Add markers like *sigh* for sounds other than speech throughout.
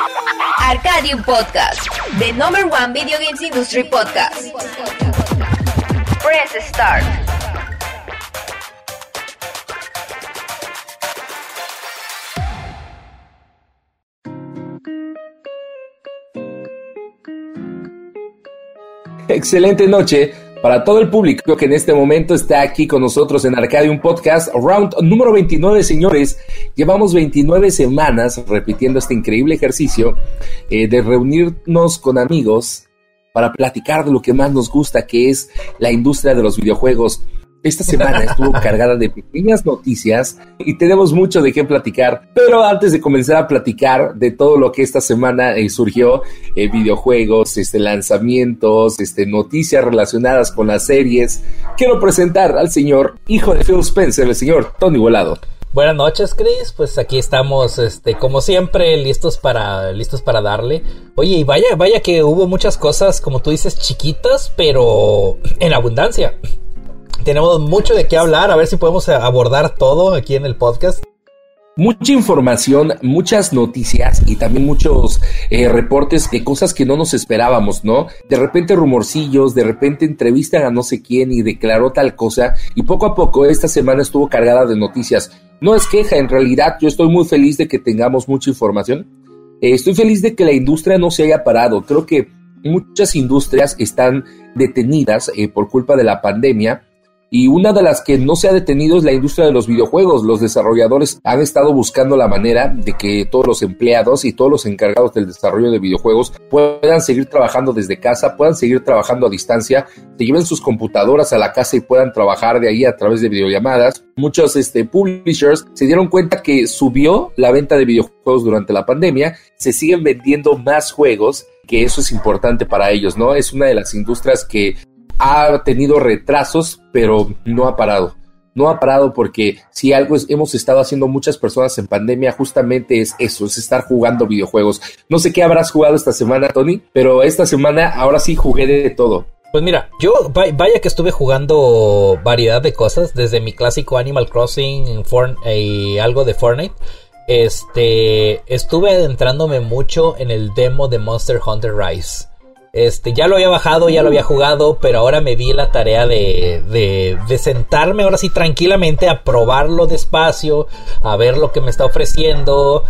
Arcadium Podcast, the number one video games industry podcast. Press start. Excelente noche para todo el público que en este momento está aquí con nosotros en Arcadium Podcast, round número 29, señores. Llevamos 29 semanas repitiendo este increíble ejercicio eh, de reunirnos con amigos para platicar de lo que más nos gusta, que es la industria de los videojuegos. Esta semana estuvo cargada de pequeñas noticias y tenemos mucho de qué platicar. Pero antes de comenzar a platicar de todo lo que esta semana eh, surgió, eh, videojuegos, este, lanzamientos, este, noticias relacionadas con las series, quiero presentar al señor hijo de Phil Spencer, el señor Tony Volado. Buenas noches, Chris. Pues aquí estamos, este, como siempre, listos para, listos para darle. Oye, y vaya, vaya que hubo muchas cosas, como tú dices, chiquitas, pero en abundancia. Tenemos mucho de qué hablar, a ver si podemos abordar todo aquí en el podcast. Mucha información, muchas noticias y también muchos eh, reportes de cosas que no nos esperábamos, ¿no? De repente rumorcillos, de repente entrevistan a no sé quién y declaró tal cosa y poco a poco esta semana estuvo cargada de noticias. No es queja, en realidad yo estoy muy feliz de que tengamos mucha información. Eh, estoy feliz de que la industria no se haya parado. Creo que muchas industrias están detenidas eh, por culpa de la pandemia y una de las que no se ha detenido es la industria de los videojuegos. Los desarrolladores han estado buscando la manera de que todos los empleados y todos los encargados del desarrollo de videojuegos puedan seguir trabajando desde casa, puedan seguir trabajando a distancia, se lleven sus computadoras a la casa y puedan trabajar de ahí a través de videollamadas. Muchos este, publishers se dieron cuenta que subió la venta de videojuegos durante la pandemia, se siguen vendiendo más juegos que eso es importante para ellos, ¿no? Es una de las industrias que ha tenido retrasos, pero no ha parado. No ha parado porque si algo hemos estado haciendo muchas personas en pandemia, justamente es eso, es estar jugando videojuegos. No sé qué habrás jugado esta semana, Tony, pero esta semana ahora sí jugué de todo. Pues mira, yo vaya que estuve jugando variedad de cosas, desde mi clásico Animal Crossing y algo de Fortnite. Este, estuve adentrándome mucho en el demo de Monster Hunter Rise. Este, ya lo había bajado, ya lo había jugado, pero ahora me di la tarea de, de, de, sentarme ahora sí tranquilamente a probarlo despacio, a ver lo que me está ofreciendo.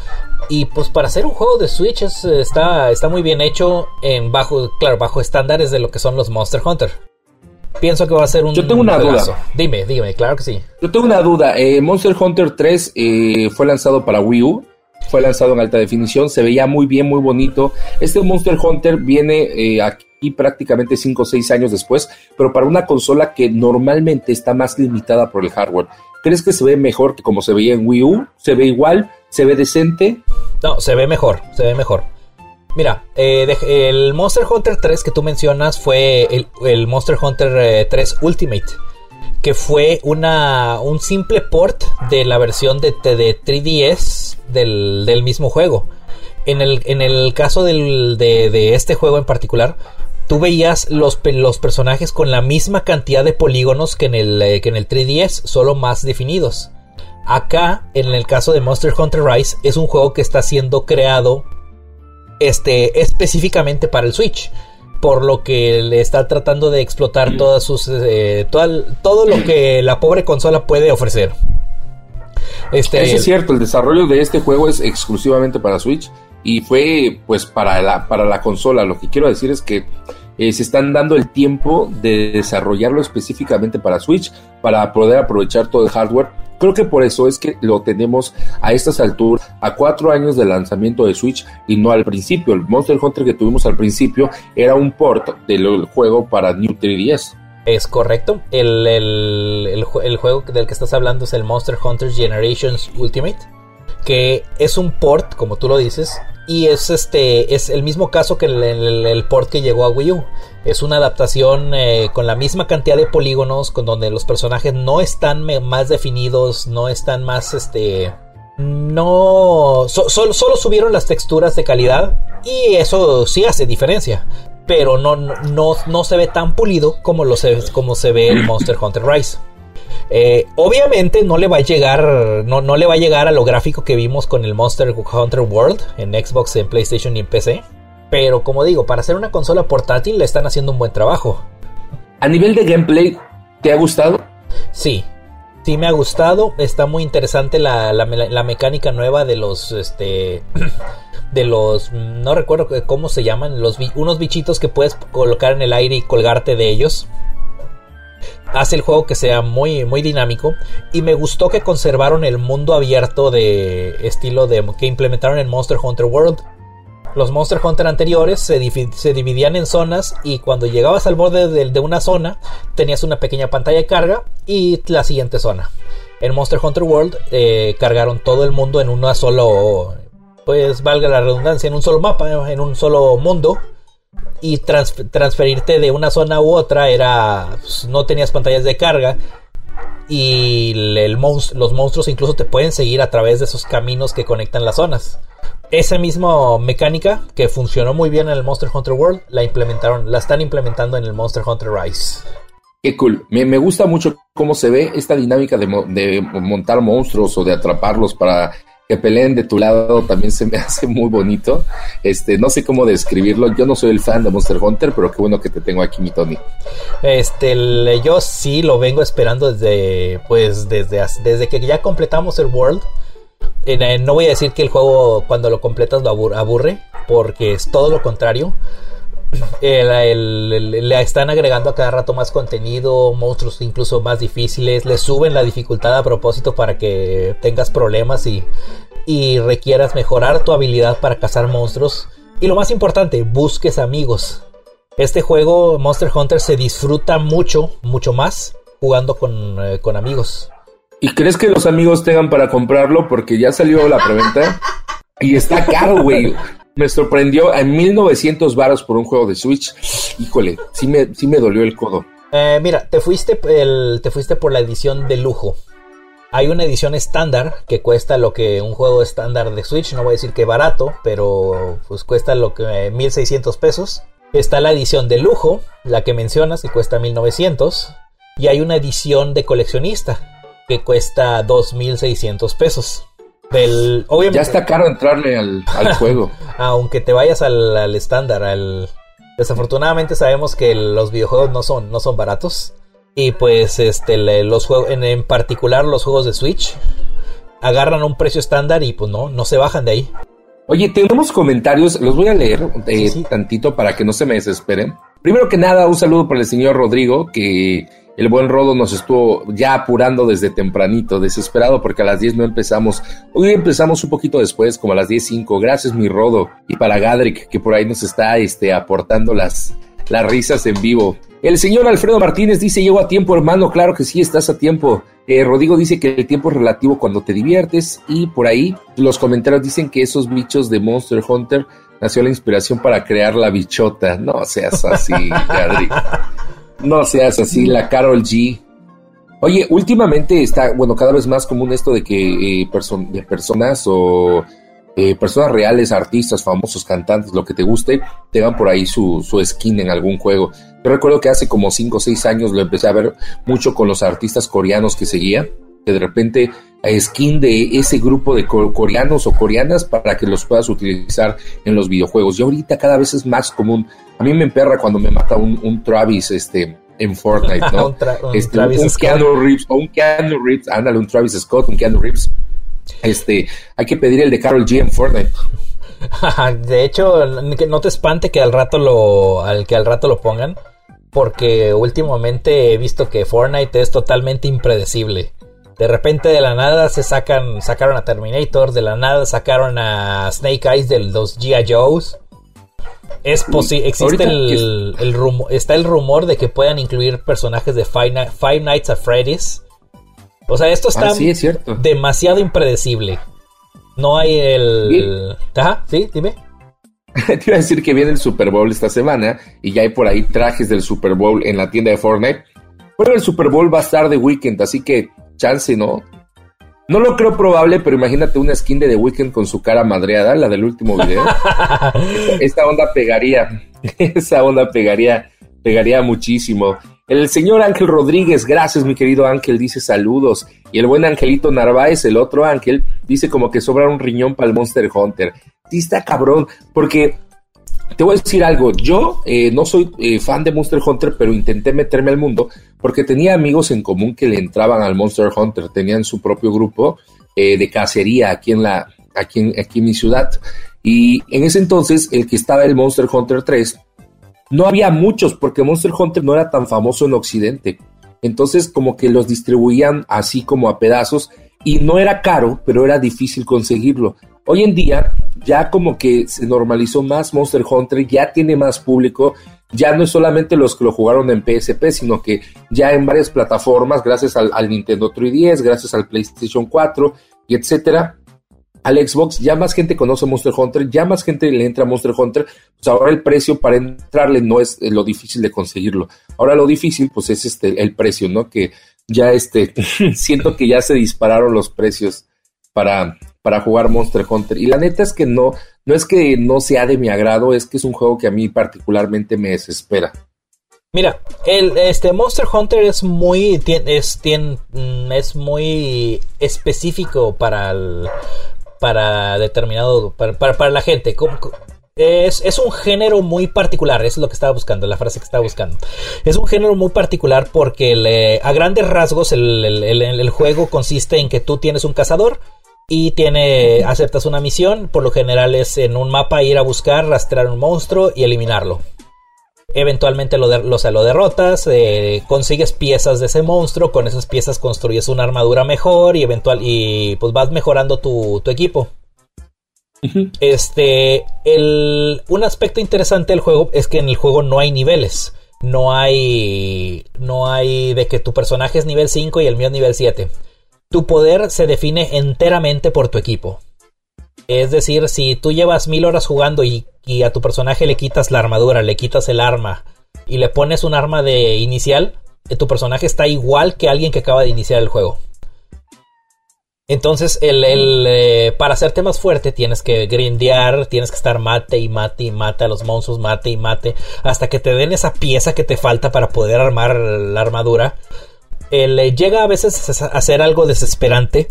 Y pues para hacer un juego de Switch está, está muy bien hecho en bajo, claro, bajo estándares de lo que son los Monster Hunter. Pienso que va a ser un. Yo tengo una duda. Dime, dígame, claro que sí. Yo tengo una duda. Eh, Monster Hunter 3 eh, fue lanzado para Wii U fue lanzado en alta definición, se veía muy bien, muy bonito. Este Monster Hunter viene eh, aquí prácticamente 5 o 6 años después, pero para una consola que normalmente está más limitada por el hardware. ¿Crees que se ve mejor que como se veía en Wii U? ¿Se ve igual? ¿Se ve decente? No, se ve mejor, se ve mejor. Mira, eh, el Monster Hunter 3 que tú mencionas fue el, Monster Hunter 3 eh, Ultimate que fue una, un simple port de la versión de, de 3DS del, mismo juego. En el, en el caso del, de, este juego en particular, tú veías los, los, personajes con la misma cantidad de polígonos que en, el, eh, que en el 3DS, solo más definidos. Acá, en el caso de Monster Hunter Rise, es un juego que está siendo creado este, específicamente para el Switch por lo que le está tratando de explotar todas sus eh, todo lo que la pobre consola puede ofrecer. Este, Eso es cierto, el desarrollo de este juego es exclusivamente para Switch y fue pues para la, para la consola. Lo que quiero decir es que eh, se están dando el tiempo de desarrollarlo específicamente para Switch para poder aprovechar todo el hardware. Creo que por eso es que lo tenemos a estas alturas, a cuatro años del lanzamiento de Switch y no al principio. El Monster Hunter que tuvimos al principio era un port del juego para New 3DS. Es correcto. El, el, juego del que estás hablando es el Monster Hunter Generations Ultimate. Que es un port, como tú lo dices, y es este es el mismo caso que el, port que llegó a Wii U. Es una adaptación eh, con la misma cantidad de polígonos, con donde los personajes no están más definidos, no están más este no solo subieron las texturas de calidad y eso sí hace diferencia pero no, no, no se ve tan pulido como, lo se, como se ve el Monster Hunter Rise Eh, obviamente no le va a llegar, no, no le va a llegar a lo gráfico que vimos con el Monster Hunter World en Xbox, en PlayStation y en PC. Pero como digo, para hacer una consola portátil le están haciendo un buen trabajo. A nivel de gameplay, ¿te ha gustado? Sí, sí me ha gustado. Está muy interesante la, mecánica nueva de los, este, *clears throat* de los, no recuerdo cómo se llaman, los unos bichitos que puedes colocar en el aire y colgarte de ellos. Hace el juego que sea muy, muy dinámico. Y me gustó que conservaron el mundo abierto de estilo de que implementaron en Monster Hunter World. Los Monster Hunter anteriores se, dividían en zonas y cuando llegabas al borde de, una zona tenías una pequeña pantalla de carga y la siguiente zona. En Monster Hunter World eh, cargaron todo el mundo en una solo, pues valga la redundancia, en un solo mapa, en un solo mundo. Y transferirte de una zona u otra era, pues, no tenías pantallas de carga y los monstruos incluso te pueden seguir a través de esos caminos que conectan las zonas esa misma mecánica que funcionó muy bien en el Monster Hunter World, la implementaron, la están implementando en el Monster Hunter Rise. Qué cool. Me, gusta mucho cómo se ve esta dinámica de, montar monstruos o de atraparlos para que peleen de tu lado también se me *laughs* hace muy bonito. Este, no sé cómo describirlo. Yo no soy el fan de Monster Hunter, pero qué bueno que te tengo aquí, mi Tony. Este, yo sí lo vengo esperando desde, pues, desde, desde que ya completamos el World. No voy a decir que el juego cuando lo completas lo aburre, porque es todo lo contrario. Le están agregando a cada rato más contenido, monstruos incluso más difíciles, le suben la dificultad a propósito para que tengas problemas y, y requieras mejorar tu habilidad para cazar monstruos. Y lo más importante, busques amigos. Este juego, Monster Hunter, se disfruta mucho, mucho más jugando con, eh, con amigos. ¿Y crees que los amigos tengan para comprarlo? Porque ya salió la preventa y está caro, güey. Me sorprendió en 1900 varos por un juego de Switch. Híjole, sí me, sí me dolió el codo. Eh, mira, te fuiste, el, te fuiste por la edición de lujo. Hay una edición estándar que cuesta lo que un juego estándar de Switch, no voy a decir que barato, pero pues cuesta lo que 1600 pesos. Está la edición de lujo, la que mencionas, que cuesta 1900. Y hay una edición de coleccionista, que cuesta 2.600 pesos. Obviamente, ya está caro entrarle al, *laughs* juego. Aunque te vayas al, estándar, al... Desafortunadamente sabemos que los videojuegos no son, no son baratos. Y pues este, los juegos, en, particular los juegos de Switch, agarran un precio estándar y pues no, no se bajan de ahí. Oye, tenemos comentarios, los voy a leer eh, tantito para que no se me desesperen. Primero que nada, un saludo para el señor Rodrigo, que el buen Rodo nos estuvo ya apurando desde tempranito, desesperado porque a las 10 no empezamos. Hoy empezamos un poquito después, como a las 10.05. Gracias, mi Rodo. Y para Gadric, que por ahí nos está este, aportando las, las risas en vivo. El señor Alfredo Martínez dice, llego a tiempo, hermano. Claro que sí, estás a tiempo. Eh, Rodrigo dice que el tiempo es relativo cuando te diviertes. Y por ahí los comentarios dicen que esos bichos de Monster Hunter nació la inspiración para crear la bichota. No seas así, *laughs* Gadric. No seas así, la Carol G. Oye, últimamente está, bueno, cada vez más común esto de que eh, personas o eh, personas reales, artistas, famosos, cantantes, lo que te guste, tengan por ahí su, su skin en algún juego. Yo recuerdo que hace como 5 o 6 años lo empecé a ver mucho con los artistas coreanos que seguía, que de repente skin de ese grupo de coreanos o coreanas para que los puedas utilizar en los videojuegos. Y ahorita cada vez es más común. A mí me emperra cuando me mata un, Travis este, en Fortnite, ¿no? *laughs* un, este, Keanu Reeves, o un Keanu Reeves, ándale, un Travis Scott, un Keanu Reeves. Este, hay que pedir el de Carol G en Fortnite. *laughs* de hecho, no te espante que al rato lo, al que al rato lo pongan, porque últimamente he visto que Fortnite es totalmente impredecible. De repente de la nada se sacan, sacaron a Terminator, de la nada sacaron a Snake Eyes de los G.I. Joes. Es posible, existe el, rumor, está el rumor de que puedan incluir personajes de Five, Nights at Freddy's. O sea, esto está ah, demasiado impredecible. No hay el... Ajá, sí, dime. *laughs* Te iba a decir que viene el Super Bowl esta semana y ya hay por ahí trajes del Super Bowl en la tienda de Fortnite. Pero el Super Bowl va a estar de weekend, así que chance, ¿no? No lo creo probable, pero imagínate una skin de The Weeknd con su cara madreada, la del último video. *laughs* esta, onda pegaría, esa onda pegaría, pegaría muchísimo. El señor Ángel Rodríguez, gracias mi querido Ángel, dice saludos. Y el buen Angelito Narváez, el otro Ángel, dice como que sobra un riñón para el Monster Hunter. Sí está cabrón, porque te voy a decir algo, yo eh, no soy eh, fan de Monster Hunter, pero intenté meterme al mundo porque tenía amigos en común que le entraban al Monster Hunter, tenían su propio grupo eh, de cacería aquí en, la, aquí, en, aquí en mi ciudad. Y en ese entonces, el que estaba el Monster Hunter 3, no había muchos porque Monster Hunter no era tan famoso en Occidente. Entonces como que los distribuían así como a pedazos y no era caro, pero era difícil conseguirlo. Hoy en día ya como que se normalizó más Monster Hunter, ya tiene más público, ya no es solamente los que lo jugaron en PSP, sino que ya en varias plataformas, gracias al, Nintendo 3DS, gracias al PlayStation 4 y etcétera, al Xbox, ya más gente conoce Monster Hunter, ya más gente le entra a Monster Hunter, pues ahora el precio para entrarle no es lo difícil de conseguirlo. Ahora lo difícil, pues es este el precio, ¿no? Que ya este, siento que ya se dispararon los precios para, para jugar Monster Hunter. Y la neta es que no, no es que no sea de mi agrado, es que es un juego que a mí particularmente me desespera. Mira, el este Monster Hunter es muy es, mm, es muy específico para el, para determinado, para, para, la gente. Es, un género muy particular, eso es lo que estaba buscando, la frase que estaba buscando. Es un género muy particular porque a grandes rasgos el, juego consiste en que tú tienes un cazador y tiene, aceptas una misión, por lo general es en un mapa ir a buscar, rastrear un monstruo y eliminarlo. Eventualmente lo, lo derrotas, eh, consigues piezas de ese monstruo, con esas piezas construyes una armadura mejor y eventual y pues vas mejorando tu, equipo. Este, el, un aspecto interesante del juego es que en el juego no hay niveles. No hay, no hay de que tu personaje es nivel 5 y el mío es nivel 7. Tu poder se define enteramente por tu equipo. Es decir, si tú llevas mil horas jugando y, a tu personaje le quitas la armadura, le quitas el arma y le pones un arma de inicial, eh, tu personaje está igual que alguien que acaba de iniciar el juego. Entonces, el, eh, para hacerte más fuerte tienes que grindear, tienes que estar mate y mate y mate a los monstruos, mate y mate, hasta que te den esa pieza que te falta para poder armar la armadura. Eh, llega a veces a ser algo desesperante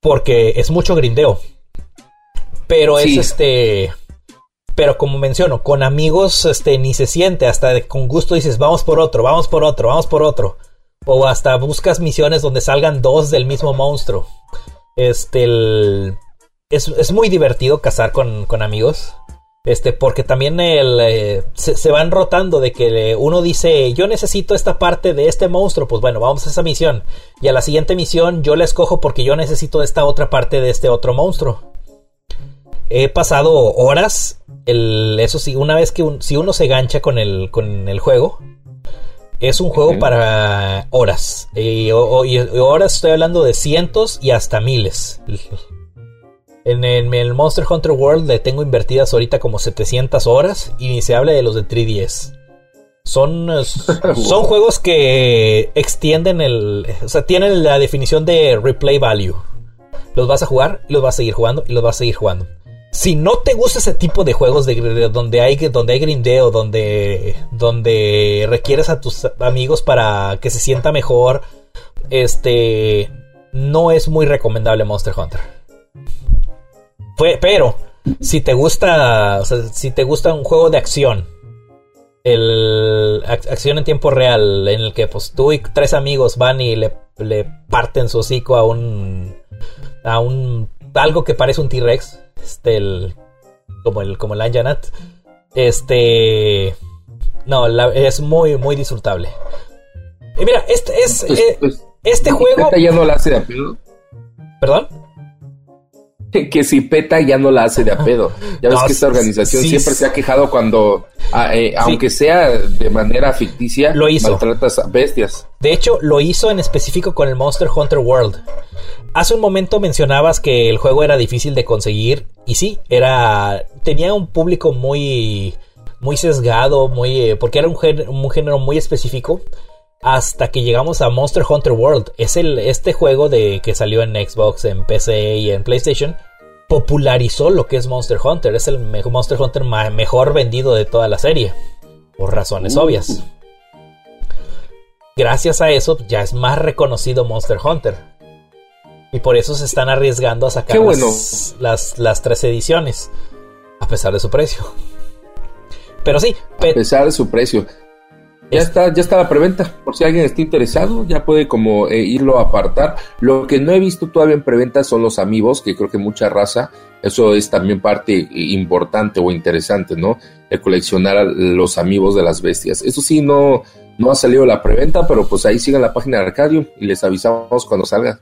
porque es mucho grindeo. Pero es este. Pero como menciono, con amigos este, ni se siente. Hasta con gusto dices, vamos por otro, vamos por otro, vamos por otro. O hasta buscas misiones donde salgan dos del mismo monstruo. Este. es, muy divertido cazar con, amigos. Este, porque también el, eh, se, van rotando de que uno dice, yo necesito esta parte de este monstruo, pues bueno, vamos a esa misión. Y a la siguiente misión yo la escojo porque yo necesito esta otra parte de este otro monstruo he pasado horas. El, eso sí, una vez que si uno se gancha con el, con el juego, es un juego para horas. Y, horas estoy hablando de cientos y hasta miles. *laughs* En, el Monster Hunter World le tengo invertidas ahorita como 700 horas y ni se habla de los de 3DS. Son, *laughs* son juegos que extienden el... O sea, tienen la definición de replay value. Los vas a jugar los vas a seguir jugando y los vas a seguir jugando si no te gusta ese tipo de juegos de, donde hay donde hay grindeo, donde donde requieres a tus amigos para que se sienta mejor, este no es muy recomendable Monster Hunter. Pero si te gusta, si te gusta un juego de acción, el acción en tiempo real en el que pues tú y tres amigos van y le, le parten su hocico a un a un algo que parece un T-Rex este, el, como el, como el Anjanat, este, no, es muy, muy disfrutable. Y mira, este es, pues, eh, pues, este juego. ya no la hace de a pedo. ¿Perdón? Que, si PETA ya no la hace de a pedo. Ya ves que esta organización siempre se ha quejado cuando, ah, eh, aunque sea de manera ficticia, lo hizo. maltratas bestias. De hecho, lo hizo en específico con el Monster Hunter World. Hace un momento mencionabas que el juego era difícil de conseguir y sí, era tenía un público muy muy sesgado, muy eh, porque era un género, un género muy específico hasta que llegamos a Monster Hunter World. Es el este juego de que salió en Xbox, en PC y en PlayStation popularizó lo que es Monster Hunter. Es el Monster Hunter mejor vendido de toda la serie por razones uh. obvias. gracias a eso ya es más reconocido Monster Hunter. Y por eso se están arriesgando a sacar las, las, tres ediciones, a pesar de su precio. Pero sí. A pesar de su precio. Ya está, ya está la preventa. Por si alguien está interesado, ya puede como eh, irlo a apartar. Lo que no he visto todavía en preventa son los amigos, que creo que mucha raza, eso es también parte importante o interesante, ¿no? El coleccionar los amigos de las bestias. Eso sí, no, no ha salido la preventa, pero pues ahí sigan la página de Arcadium y les avisamos cuando salga.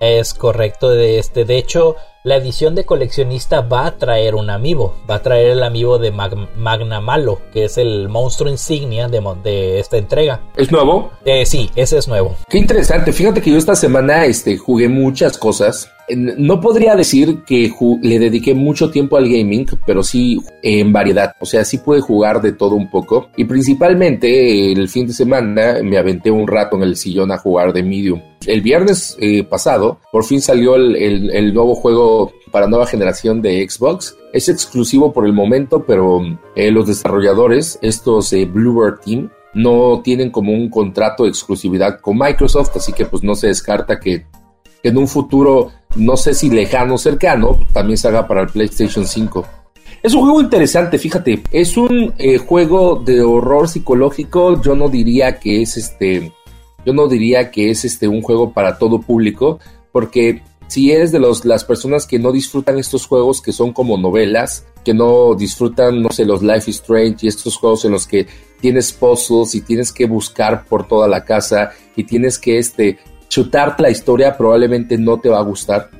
Es correcto, de este, de hecho, la edición de coleccionista va a traer un amiibo, va a traer el amiibo de Magna Malo, que es el monstruo insignia de, de esta entrega. ¿Es nuevo? Eh, sí, ese es nuevo. Qué interesante, fíjate que yo esta semana este, jugué muchas cosas no podría decir que le dediqué mucho tiempo al gaming, pero sí en variedad. O sea, sí pude jugar de todo un poco. Y principalmente el fin de semana me aventé un rato en el sillón a jugar de Medium. El viernes eh, pasado, por fin salió el, nuevo juego para nueva generación de Xbox. Es exclusivo por el momento, pero eh, los desarrolladores, estos eh, Bluebird Team, no tienen como un contrato de exclusividad con Microsoft, así que pues no se descarta que en un futuro, no sé si lejano o cercano, también se haga para el PlayStation 5. Es un juego interesante, fíjate, es un eh, juego de horror psicológico, yo no diría que es este, yo no diría que es este un juego para todo público, porque si eres de los, las personas que no disfrutan estos juegos que son como novelas, que no disfrutan, no sé, los Life is Strange y estos juegos en los que tienes puzzles y tienes que buscar por toda la casa y tienes que este, chutarte la historia probablemente no te va a gustar,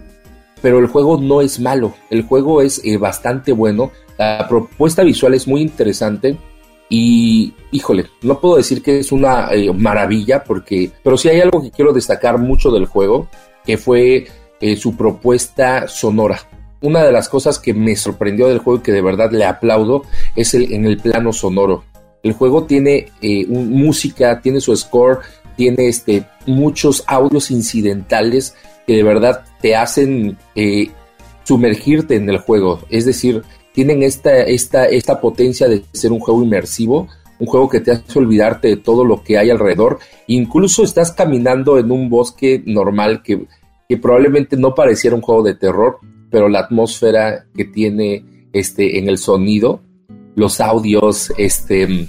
pero el juego no es malo, el juego es eh, bastante bueno, la propuesta visual es muy interesante y híjole, no puedo decir que es una eh, maravilla porque, pero sí hay algo que quiero destacar mucho del juego, que fue eh, su propuesta sonora. Una de las cosas que me sorprendió del juego y que de verdad le aplaudo es el, en el plano sonoro. El juego tiene música, tiene su score, tiene este, muchos audios incidentales que de verdad te hacen eh, sumergirte en el juego. Es decir, tienen esta, esta, esta potencia de ser un juego inmersivo, un juego que te hace olvidarte de todo lo que hay alrededor. Incluso estás caminando en un bosque normal que, que probablemente no pareciera un juego de terror, pero la atmósfera que tiene este, en el sonido, los audios, este,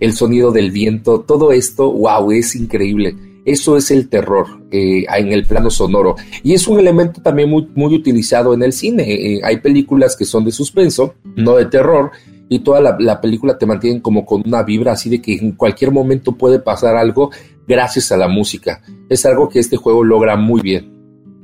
el sonido del viento, todo esto, wow, es increíble. Eso es el terror eh, en el plano sonoro. Y es un elemento también muy, muy utilizado en el cine. Eh, hay películas que son de suspenso, no de terror, y toda la, película te mantiene como con una vibra así de que en cualquier momento puede pasar algo gracias a la música. Es algo que este juego logra muy bien.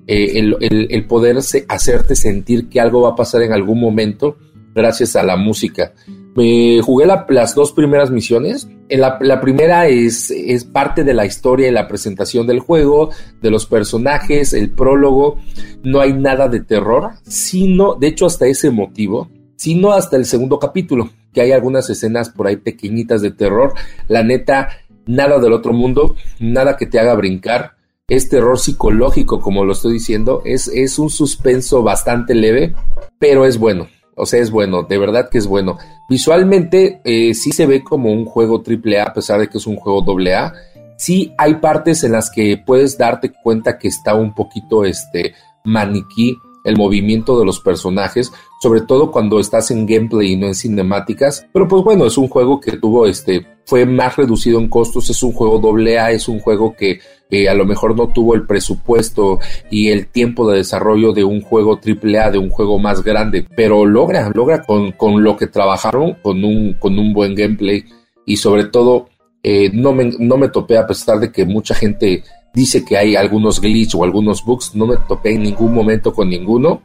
Eh, el, el, poder hacerte sentir que algo va a pasar en algún momento gracias a la música. Me jugué las dos primeras misiones. En la, primera es, parte de la historia y la presentación del juego, de los personajes, el prólogo. No hay nada de terror, sino, de hecho, hasta ese motivo, sino hasta el segundo capítulo, que hay algunas escenas por ahí pequeñitas de terror. La neta, nada del otro mundo, nada que te haga brincar. Es terror psicológico, como lo estoy diciendo. Es un suspenso bastante leve, pero es bueno o sea, es bueno, de verdad que es bueno. Visualmente eh, sí se ve como un juego AAA a pesar de que es un juego AA. Sí hay partes en las que puedes darte cuenta que está un poquito este maniquí el movimiento de los personajes, sobre todo cuando estás en gameplay y no en cinemáticas. Pero pues bueno, es un juego que tuvo este, fue más reducido en costos, es un juego doble A, es un juego que a lo mejor no tuvo el presupuesto y el tiempo de desarrollo de un juego triple A, de un juego más grande, pero logra, logra con, con lo que trabajaron, con un, con un buen gameplay y sobre todo eh, no, me, no me topé a pesar de que mucha gente dice que hay algunos glitch o algunos bugs, no me topé en ningún momento con ninguno.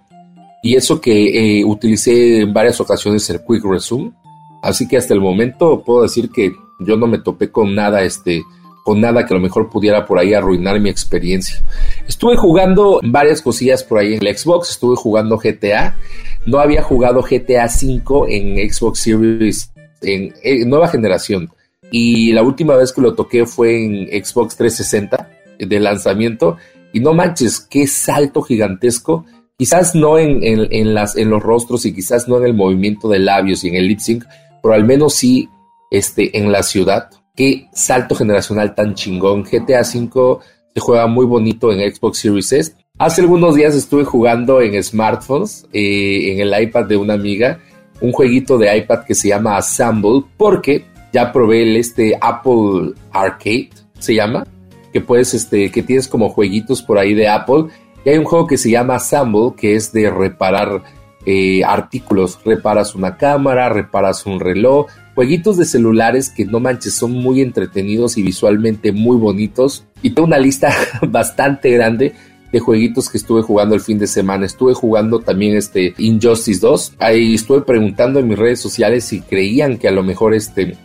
Y eso que eh, utilicé en varias ocasiones el Quick Resume. Así que hasta el momento puedo decir que yo no me topé con nada, este, con nada que a lo mejor pudiera por ahí arruinar mi experiencia. Estuve jugando varias cosillas por ahí en el Xbox, estuve jugando GTA. No había jugado GTA 5 en Xbox Series en, en nueva generación. Y la última vez que lo toqué fue en Xbox 360 de lanzamiento y no manches, qué salto gigantesco. Quizás no en, las, en los rostros y quizás no en el movimiento de labios y en el lip sync, pero al menos sí este, en la ciudad. qué salto generacional tan chingón. GTA V se juega muy bonito en Xbox Series S. Hace algunos días estuve jugando en smartphones, eh, en el iPad de una amiga, un jueguito de iPad que se llama Assemble, porque ya probé el este Apple Arcade, se llama, que puedes, este, que tienes como jueguitos por ahí de Apple. Y hay un juego que se llama Assemble, que es de reparar eh, artículos. Reparas una cámara, reparas un reloj, jueguitos de celulares que no manches, son muy entretenidos y visualmente muy bonitos. Y tengo una lista *laughs* bastante grande de jueguitos que estuve jugando el fin de semana. Estuve jugando también este Injustice 2. Ahí estuve preguntando en mis redes sociales si creían que a lo mejor este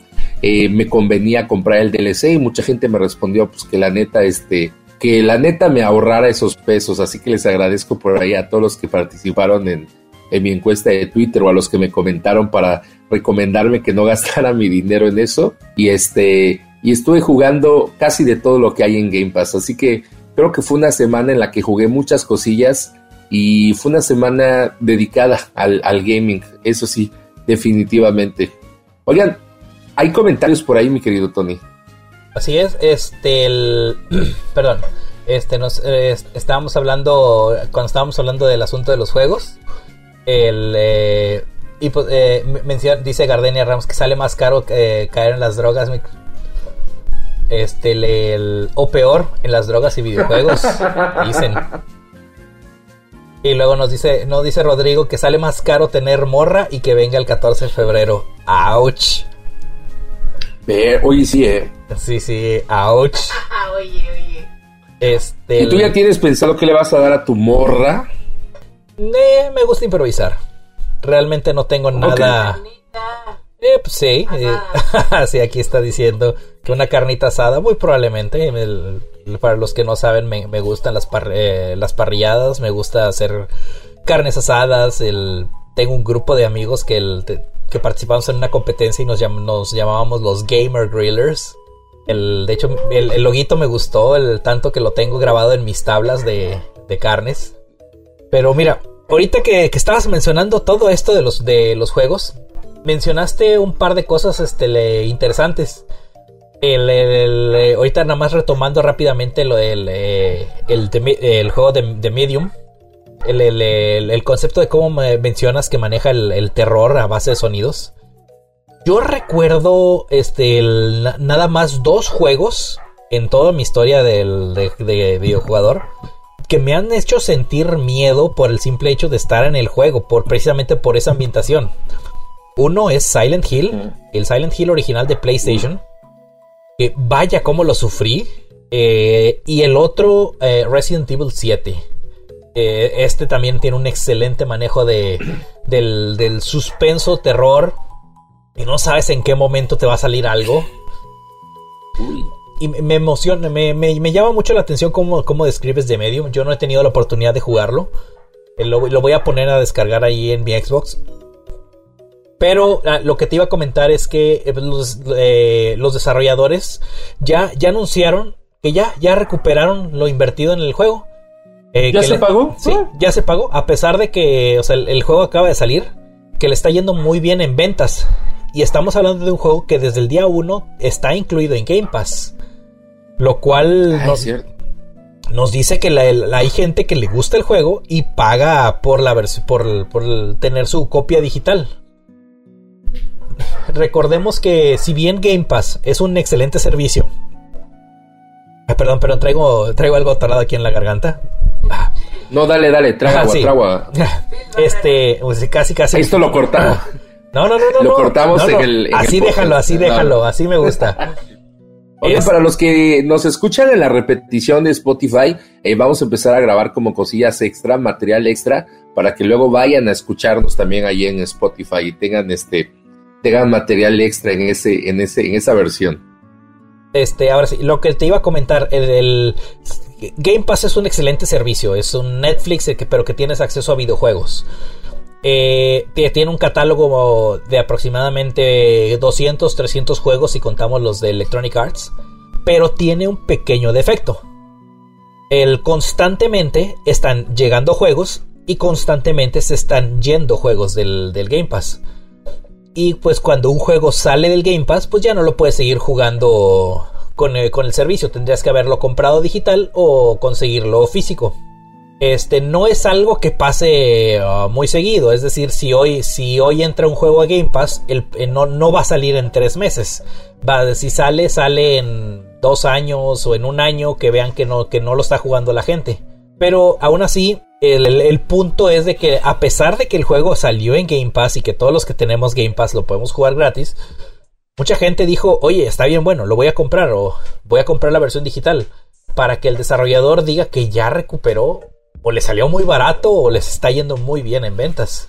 eh, me convenía comprar el DLC y mucha gente me respondió pues que la neta este que la neta me ahorrara esos pesos, así que les agradezco por ahí a todos los que participaron en, en mi encuesta de Twitter o a los que me comentaron para recomendarme que no *laughs* gastara mi dinero en eso. Y este y estuve jugando casi de todo lo que hay en Game Pass, así que creo que fue una semana en la que jugué muchas cosillas y fue una semana dedicada al, al gaming, eso sí, definitivamente. Oigan, hay comentarios por ahí, mi querido Tony. Así es, este, el, *clears throat* perdón, este, nos estábamos hablando, cuando estábamos hablando del asunto de los juegos, el, eh, y pues, eh, dice Gardenia Ramos que sale más caro eh, caer en las drogas, este, el, o peor, en las drogas y videojuegos, *laughs* dicen. Y luego nos dice, no dice Rodrigo que sale más caro tener morra y que venga el 14 de febrero. ¡Auch! Oye, sí, eh. Sí, sí, ouch. *laughs* oye, oye. Este. ¿Y tú ya tienes pensado qué le vas a dar a tu morra? me gusta improvisar. Realmente no tengo nada. Eh, pues sí, eh, *laughs* sí, aquí está diciendo que una carnita asada, muy probablemente. para los que no saben, me, gustan las, eh, las parrilladas, me gusta hacer carnes asadas. El, tengo un grupo de amigos que el, que participamos en una competencia y nos, llamábamos los Gamer Grillers. El, de hecho, el, el, loguito me gustó, el tanto que lo tengo grabado en mis tablas de, de carnes. Pero mira, ahorita que, que, estabas mencionando todo esto de los, de los juegos, mencionaste un par de cosas este, interesantes. El, el, ahorita nada más retomando rápidamente lo del el, el, juego de, de Medium el, concepto de cómo mencionas que maneja el, terror a base de sonidos. Yo recuerdo este, nada más dos juegos en toda mi historia del, de, videojugador que me han hecho sentir miedo por el simple hecho de estar en el juego, por, precisamente por esa ambientación. Uno es Silent Hill, el Silent Hill original de PlayStation. Que vaya cómo lo sufrí. Eh, y el otro, eh, Resident Evil 7. Eh, este también tiene un excelente manejo de, del, suspenso, terror. Y no sabes en qué momento te va a salir algo. Y me emociona, me, llama mucho la atención cómo, cómo, describes de Medium. Yo no he tenido la oportunidad de jugarlo. Eh, lo, voy a poner a descargar ahí en mi Xbox. Pero ah, lo que te iba a comentar es que eh, los, desarrolladores ya, ya anunciaron que ya, ya recuperaron lo invertido en el juego. Eh, ¿Ya se pagó? Sí, ya se pagó. A pesar de que el, juego acaba de salir, que le está yendo muy bien en ventas. Y estamos hablando de un juego que desde el día 1 está incluido en Game Pass. Lo cual ah, nos, dice que hay gente que le gusta el juego y paga por, la por, por tener su copia digital. Recordemos que si bien Game Pass es un excelente servicio, perdón, pero traigo, traigo algo atorado aquí en la garganta. No, dale, dale, traga agua, *laughs* Este, pues, casi, casi. Esto lo cortamos. No, no, no, no. Lo cortamos en el. así déjalo, así déjalo, así me gusta. *laughs* Oye, para los que nos escuchan en la repetición de Spotify, eh, vamos a empezar a grabar como cosillas extra, material extra, para que luego vayan a escucharnos también ahí en Spotify y tengan este, tengan material extra en ese, en ese, en esa versión. Este, ahora sí, lo que te iba a comentar, el, Game Pass es un excelente servicio, es un Netflix pero que tienes acceso a videojuegos. Eh, tiene un catálogo de aproximadamente 200, 300 juegos si contamos los de Electronic Arts, pero tiene un pequeño defecto. El constantemente están llegando juegos y constantemente se están yendo juegos del, del Game Pass. Y pues cuando un juego sale del Game Pass, pues ya no lo puedes seguir jugando con el, con el servicio. Tendrías que haberlo comprado digital o conseguirlo físico. Este no es algo que pase uh, muy seguido. Es decir, si hoy, si hoy entra un juego a Game Pass, el, eh, no, no, va a salir en tres meses. Va, si sale, sale en dos años o en un año que vean que no, que no lo está jugando la gente. Pero aún así, el, punto es de que a pesar de que el juego salió en Game Pass y que todos los que tenemos Game Pass lo podemos jugar gratis, mucha gente dijo, oye, está bien bueno, lo voy a comprar o voy a comprar la versión digital para que el desarrollador diga que ya recuperó o le salió muy barato o les está yendo muy bien en ventas.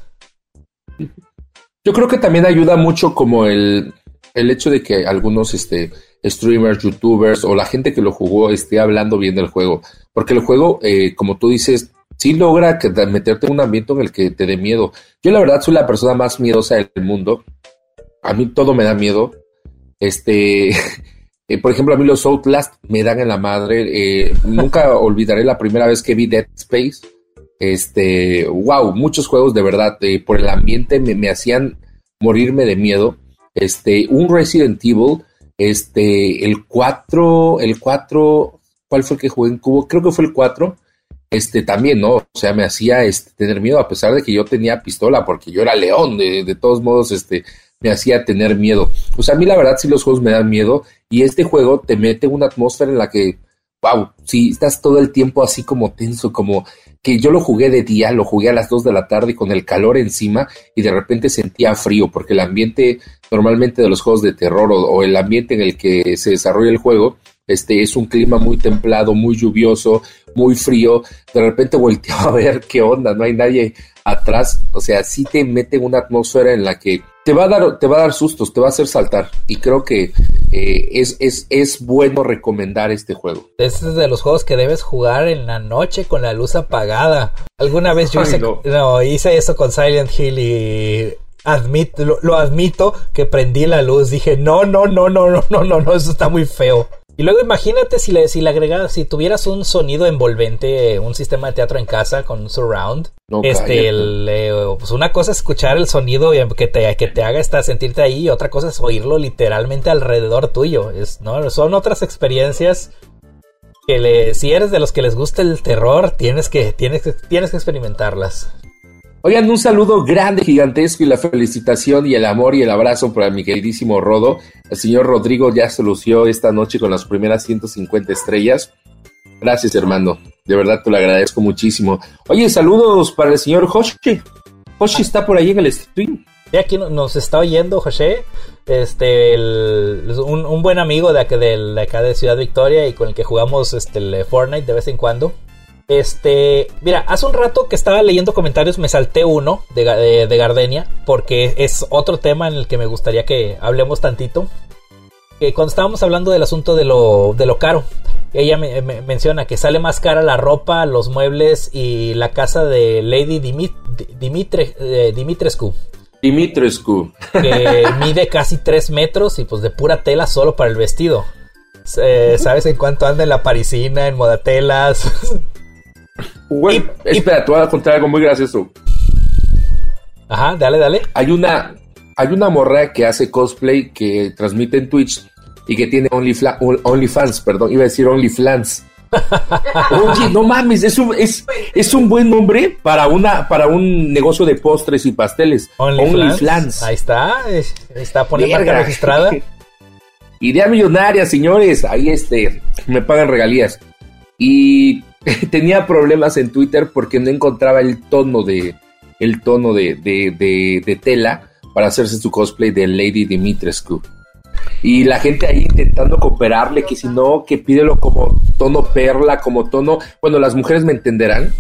Yo creo que también ayuda mucho como el, el hecho de que algunos este, streamers, youtubers o la gente que lo jugó esté hablando bien del juego. Porque el juego, eh, como tú dices, sí logra meterte en un ambiente en el que te dé miedo. Yo la verdad soy la persona más miedosa del mundo. A mí todo me da miedo. Este, *laughs* eh, por ejemplo, a mí los Outlast me dan en la madre. Eh, nunca *laughs* olvidaré la primera vez que vi Dead Space. Este, wow, muchos juegos de verdad, por el ambiente me, me, hacían morirme de miedo. Este, un Resident Evil, este, el 4, el 4, ¿Cuál fue el que jugué en cubo? Creo que fue el 4. Este también, ¿no? O sea, me hacía este, tener miedo, a pesar de que yo tenía pistola, porque yo era león, de, todos modos, este, me hacía tener miedo. O sea, a mí la verdad sí los juegos me dan miedo, y este juego te mete una atmósfera en la que, wow, si estás todo el tiempo así como tenso, como que yo lo jugué de día, lo jugué a las 2 de la tarde con el calor encima y de repente sentía frío, porque el ambiente normalmente de los juegos de terror o, o el ambiente en el que se desarrolla el juego este es un clima muy templado, muy lluvioso, muy frío. De repente volteaba *laughs* a ver qué onda, no hay nadie atrás. O sea, sí te mete una atmósfera en la que te va a dar, te va a dar sustos, te va a hacer saltar. Y creo que eh, es, es, es bueno recomendar este juego. Este es de los juegos que debes jugar en la noche con la luz apagada. Alguna vez yo hice, no. hice eso con Silent Hill y admit, lo, lo, admito que prendí la luz. Dije, no, no, no, no, no, no, no, no, eso está muy feo. Y luego imagínate si le, si le agregas, si tuvieras un sonido envolvente, un sistema de teatro en casa con un surround. este, pues una cosa es escuchar el sonido que te, que te haga estar, sentirte ahí, y otra cosa es oírlo literalmente alrededor tuyo. Es, ¿no? Son otras experiencias que le, si eres de los que les gusta el terror, tienes que, tienes, tienes que experimentarlas. Oigan, un saludo grande, gigantesco y la felicitación y el amor y el abrazo para mi queridísimo Rodo. El señor Rodrigo ya se lució esta noche con las primeras 150 estrellas. Gracias, hermano. De verdad te lo agradezco muchísimo. Oye, saludos para el señor Hoshi. Hoshi está por ahí en el stream. Y aquí nos está oyendo, José. Este, un, buen amigo de acá, de, acá de Ciudad Victoria y con el que jugamos este, el Fortnite de vez en cuando. Este, mira, hace un rato que estaba leyendo comentarios me salté uno de, Gardenia, porque es otro tema en el que me gustaría que hablemos tantito. Que cuando estábamos hablando del asunto de lo, de lo caro, ella me, menciona que sale más cara la ropa, los muebles y la casa de Lady Dimit, Dimitre, eh, Dimitrescu. Dimitrescu. Que *laughs* mide casi 3 metros y pues de pura tela solo para el vestido. Eh, ¿Sabes en cuánto anda en la parisina, en modatelas? Bueno, espera, te voy a contar algo muy gracioso. Ajá, dale, dale. Hay una, hay una morra que hace cosplay que transmite en Twitch y que tiene OnlyFans, perdón, iba a decir OnlyFans. *laughs* Oye, no mames, es un, es, es un buen nombre para una para un negocio de postres y pasteles. OnlyFans. Ahí está, está poniendo marca registrada. *laughs* Idea millonaria, señores. Ahí este, me pagan regalías. Y *laughs* tenía problemas en Twitter porque no encontraba el tono de el tono de, de, tela para hacerse su cosplay de Lady Dimitrescu. Y la gente ahí intentando cooperarle, que si no, que pídelo como tono perla, como tono. Bueno, las mujeres me entenderán.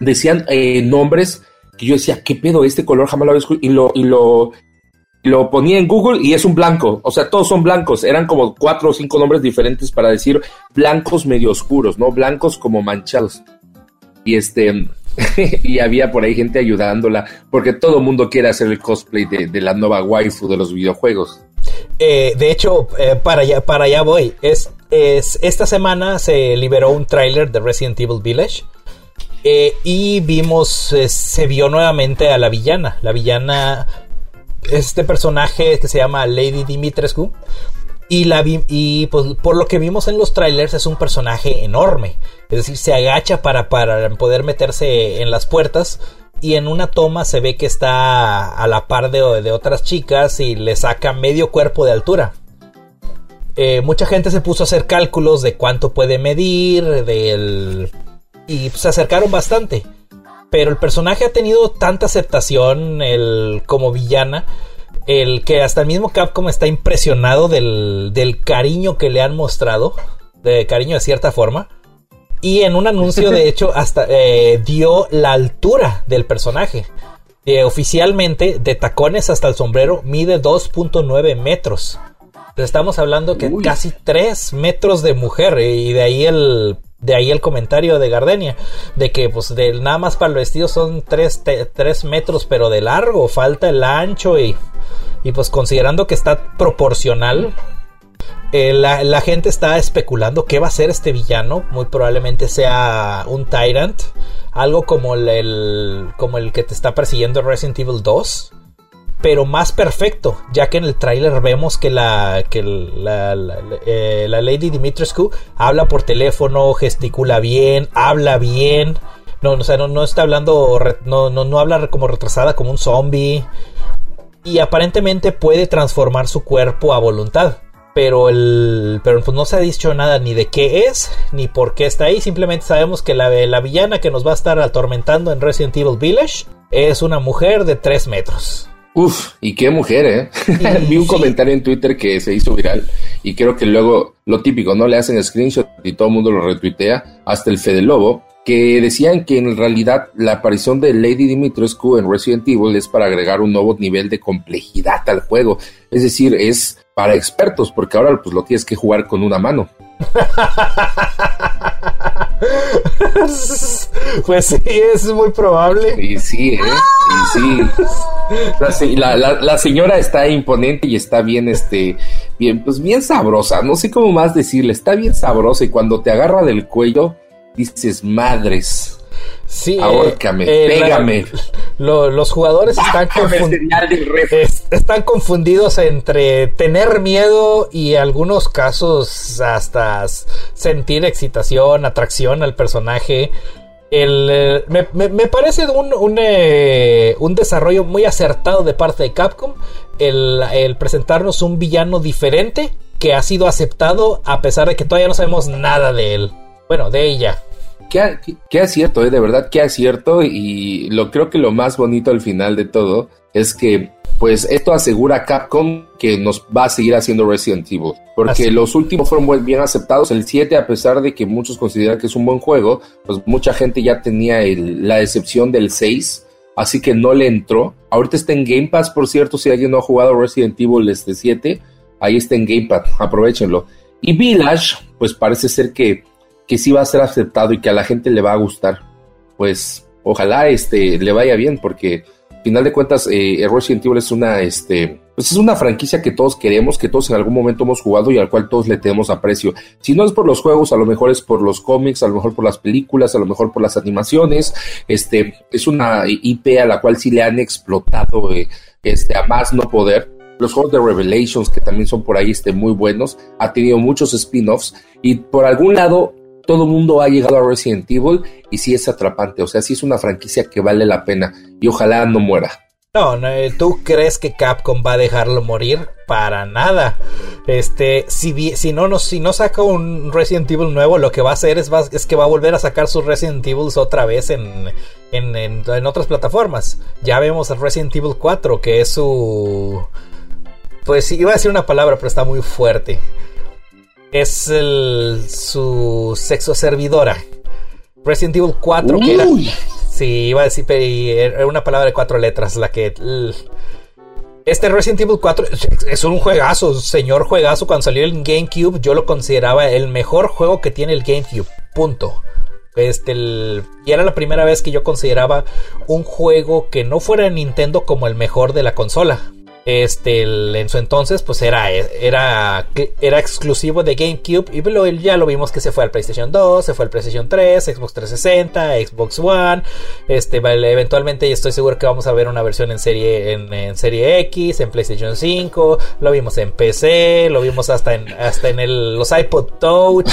Decían eh, nombres que yo decía, ¿qué pedo? Este color jamás lo había escuchado. Y lo, y lo, lo ponía en Google y es un blanco. O sea, todos son blancos. Eran como cuatro o cinco nombres diferentes para decir blancos medio oscuros, ¿no? Blancos como manchados. Y este. *laughs* y había por ahí gente ayudándola, porque todo el mundo quiere hacer el cosplay de, la nueva waifu de los videojuegos. Eh, de hecho, eh, para, allá, para voy. Es, es, esta semana se liberó un tráiler de Resident Evil Village. Eh, y vimos, se vio nuevamente a la villana. La villana este personaje que se llama Lady Dimitrescu. Y, la y pues, por lo que vimos en los trailers es un personaje enorme. Es decir, se agacha para, para poder meterse en las puertas. Y en una toma se ve que está a la par de, de otras chicas y le saca medio cuerpo de altura. Eh, mucha gente se puso a hacer cálculos de cuánto puede medir, del... y se acercaron bastante. Pero el personaje ha tenido tanta aceptación el, como villana, el que hasta el mismo Capcom está impresionado del, del cariño que le han mostrado, de cariño de cierta forma. Y en un anuncio, de *laughs* hecho, hasta eh, dio la altura del personaje. Eh, oficialmente, de tacones hasta el sombrero, mide 2.9 metros. Estamos hablando que casi 3 metros de mujer y de ahí el de ahí el comentario de Gardenia de que pues de, nada más para el vestido son 3, metros pero de largo, falta el ancho y, y pues considerando que está proporcional eh, la, gente está especulando qué va a ser este villano. Muy probablemente sea un Tyrant. Algo como el, como el que te está persiguiendo Resident Evil 2 pero más perfecto, ya que en el tráiler vemos que la eh, Lady Dimitrescu habla por teléfono, gesticula bien, habla bien, no, está hablando, no habla como retrasada como un zombie y aparentemente puede transformar su cuerpo a voluntad. Pero, el, pero pues no se ha dicho nada ni de qué es, ni por qué está ahí. Simplemente sabemos que la, la villana que nos va a estar atormentando en Resident Evil Village es una mujer de 3 metros. Uf, y qué mujer, ¿eh? *laughs* Vi un comentario en Twitter que se hizo viral y creo que luego lo típico, ¿no? Le hacen screenshot y todo el mundo lo retuitea, hasta el Fede Lobo, que decían que en realidad la aparición de Lady Dimitrescu en Resident Evil es para agregar un nuevo nivel de complejidad al juego. Es decir, es para expertos, porque ahora pues lo tienes que jugar con una mano. *laughs* *laughs* pues sí, es muy probable. Y sí, ¿eh? Y sí. La, señora está imponente y está bien, este, bien, pues bien sabrosa. No sé cómo más decirle. Está bien sabrosa y cuando te agarra del cuello, dices, madres. Sí, Ahórcame, eh, pégame. *laughs* los jugadores están, están confundidos entre tener miedo y en algunos casos hasta sentir excitación, atracción al personaje. El, eh, me, parece un, un, eh, un, desarrollo muy acertado de parte de Capcom el, el presentarnos un villano diferente que ha sido aceptado a pesar de que todavía no sabemos nada de él. Bueno, de ella qué, qué acierto, eh, de verdad, qué acierto. Y lo creo que lo más bonito al final de todo es que pues esto asegura a Capcom que nos va a seguir haciendo Resident Evil. Porque los últimos fueron bien aceptados. El 7, a pesar de que muchos consideran que es un buen juego, pues mucha gente ya tenía la decepción del 6. Así que no le entró. Ahorita está en Game Pass, por cierto, si alguien no ha jugado Resident Evil este 7, ahí está en Game Pass, aprovechenlo. Y Village, pues parece ser que que sí va a ser aceptado y que a la gente le va a gustar, pues ojalá este, le vaya bien, porque al final de cuentas eh, Resident Evil es una, este, pues es una franquicia que todos queremos, que todos en algún momento hemos jugado y al cual todos le tenemos aprecio. Si no es por los juegos, a lo mejor es por los cómics, a lo mejor por las películas, a lo mejor por las animaciones. Este, es una IP a la cual sí le han explotado eh, este, a más no poder. Los juegos de Revelations, que también son por ahí este, muy buenos, ha tenido muchos spin-offs y por algún lado todo el mundo ha llegado a Resident Evil y sí es atrapante, o sea, sí es una franquicia que vale la pena y ojalá no muera. No, eh, ¿tú crees que Capcom va a dejarlo morir? Para nada. Este, si, si, no, si no saca un Resident Evil nuevo, lo que va a hacer es, que va a volver a sacar sus Resident Evil otra vez en, en, en, otras plataformas. Ya vemos Resident Evil 4, que es su... Pues iba a decir una palabra, pero está muy fuerte es el, su sexo servidora. Resident Evil 4, que era. Sí, iba a decir, era una palabra de cuatro letras, la que. Este Resident Evil 4 es un juegazo, señor juegazo. Cuando salió el GameCube, yo lo consideraba el mejor juego que tiene el GameCube. Punto. Este, y era la primera vez que yo consideraba un juego que no fuera Nintendo como el mejor de la consola. Este, en su entonces, pues era, era, era exclusivo de GameCube. Y luego ya lo vimos que se fue al PlayStation 2, se fue al PlayStation 3, Xbox 360, Xbox One. Este, eventualmente estoy seguro que vamos a ver una versión en serie, en, serie X, en PlayStation 5. Lo vimos en PC, lo vimos hasta en, hasta en los iPod Touch.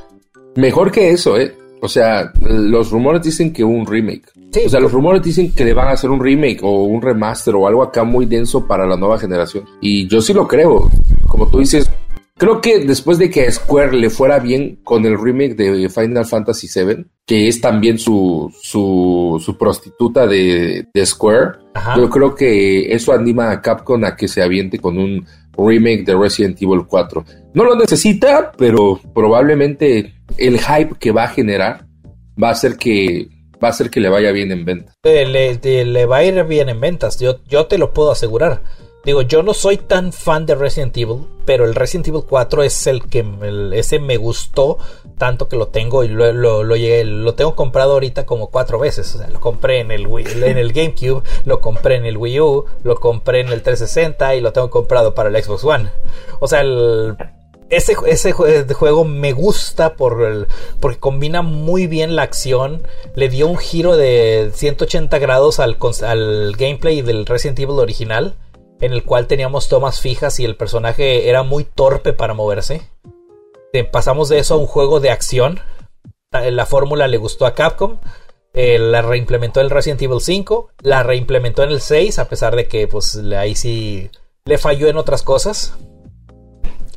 *laughs* Mejor que eso, ¿eh? O sea, los rumores dicen que un remake. o sea, los rumores dicen que le van a hacer un remake o un remaster o algo acá muy denso para la nueva generación. Y yo sí lo creo. Como tú dices, creo que después de que a Square le fuera bien con el remake de Final Fantasy VII, que es también su, su, su prostituta de, de Square, yo creo que eso anima a Capcom a que se aviente con un remake de Resident Evil 4. No lo necesita, pero probablemente el hype que va a generar va a hacer que va a hacer que le vaya bien en ventas. Le, va a ir bien en ventas, yo, yo te lo puedo asegurar. Digo, yo no soy tan fan de Resident Evil, pero el Resident Evil 4 es el que ese me gustó tanto que lo tengo y lo, lo, lo, tengo comprado ahorita como cuatro veces. O sea, lo compré en el, en el GameCube, lo compré en el Wii U, lo compré en el 360 y lo tengo comprado para el Xbox One. O sea, el, ese, ese juego me gusta por el, porque combina muy bien la acción. Le dio un giro de 180 grados al, al gameplay del Resident Evil original. En el cual teníamos tomas fijas y el personaje era muy torpe para moverse. Eh, pasamos de eso a un juego de acción. La fórmula le gustó a Capcom. Eh, la reimplementó en Resident Evil 5. La reimplementó en el 6. A pesar de que pues ahí sí le falló en otras cosas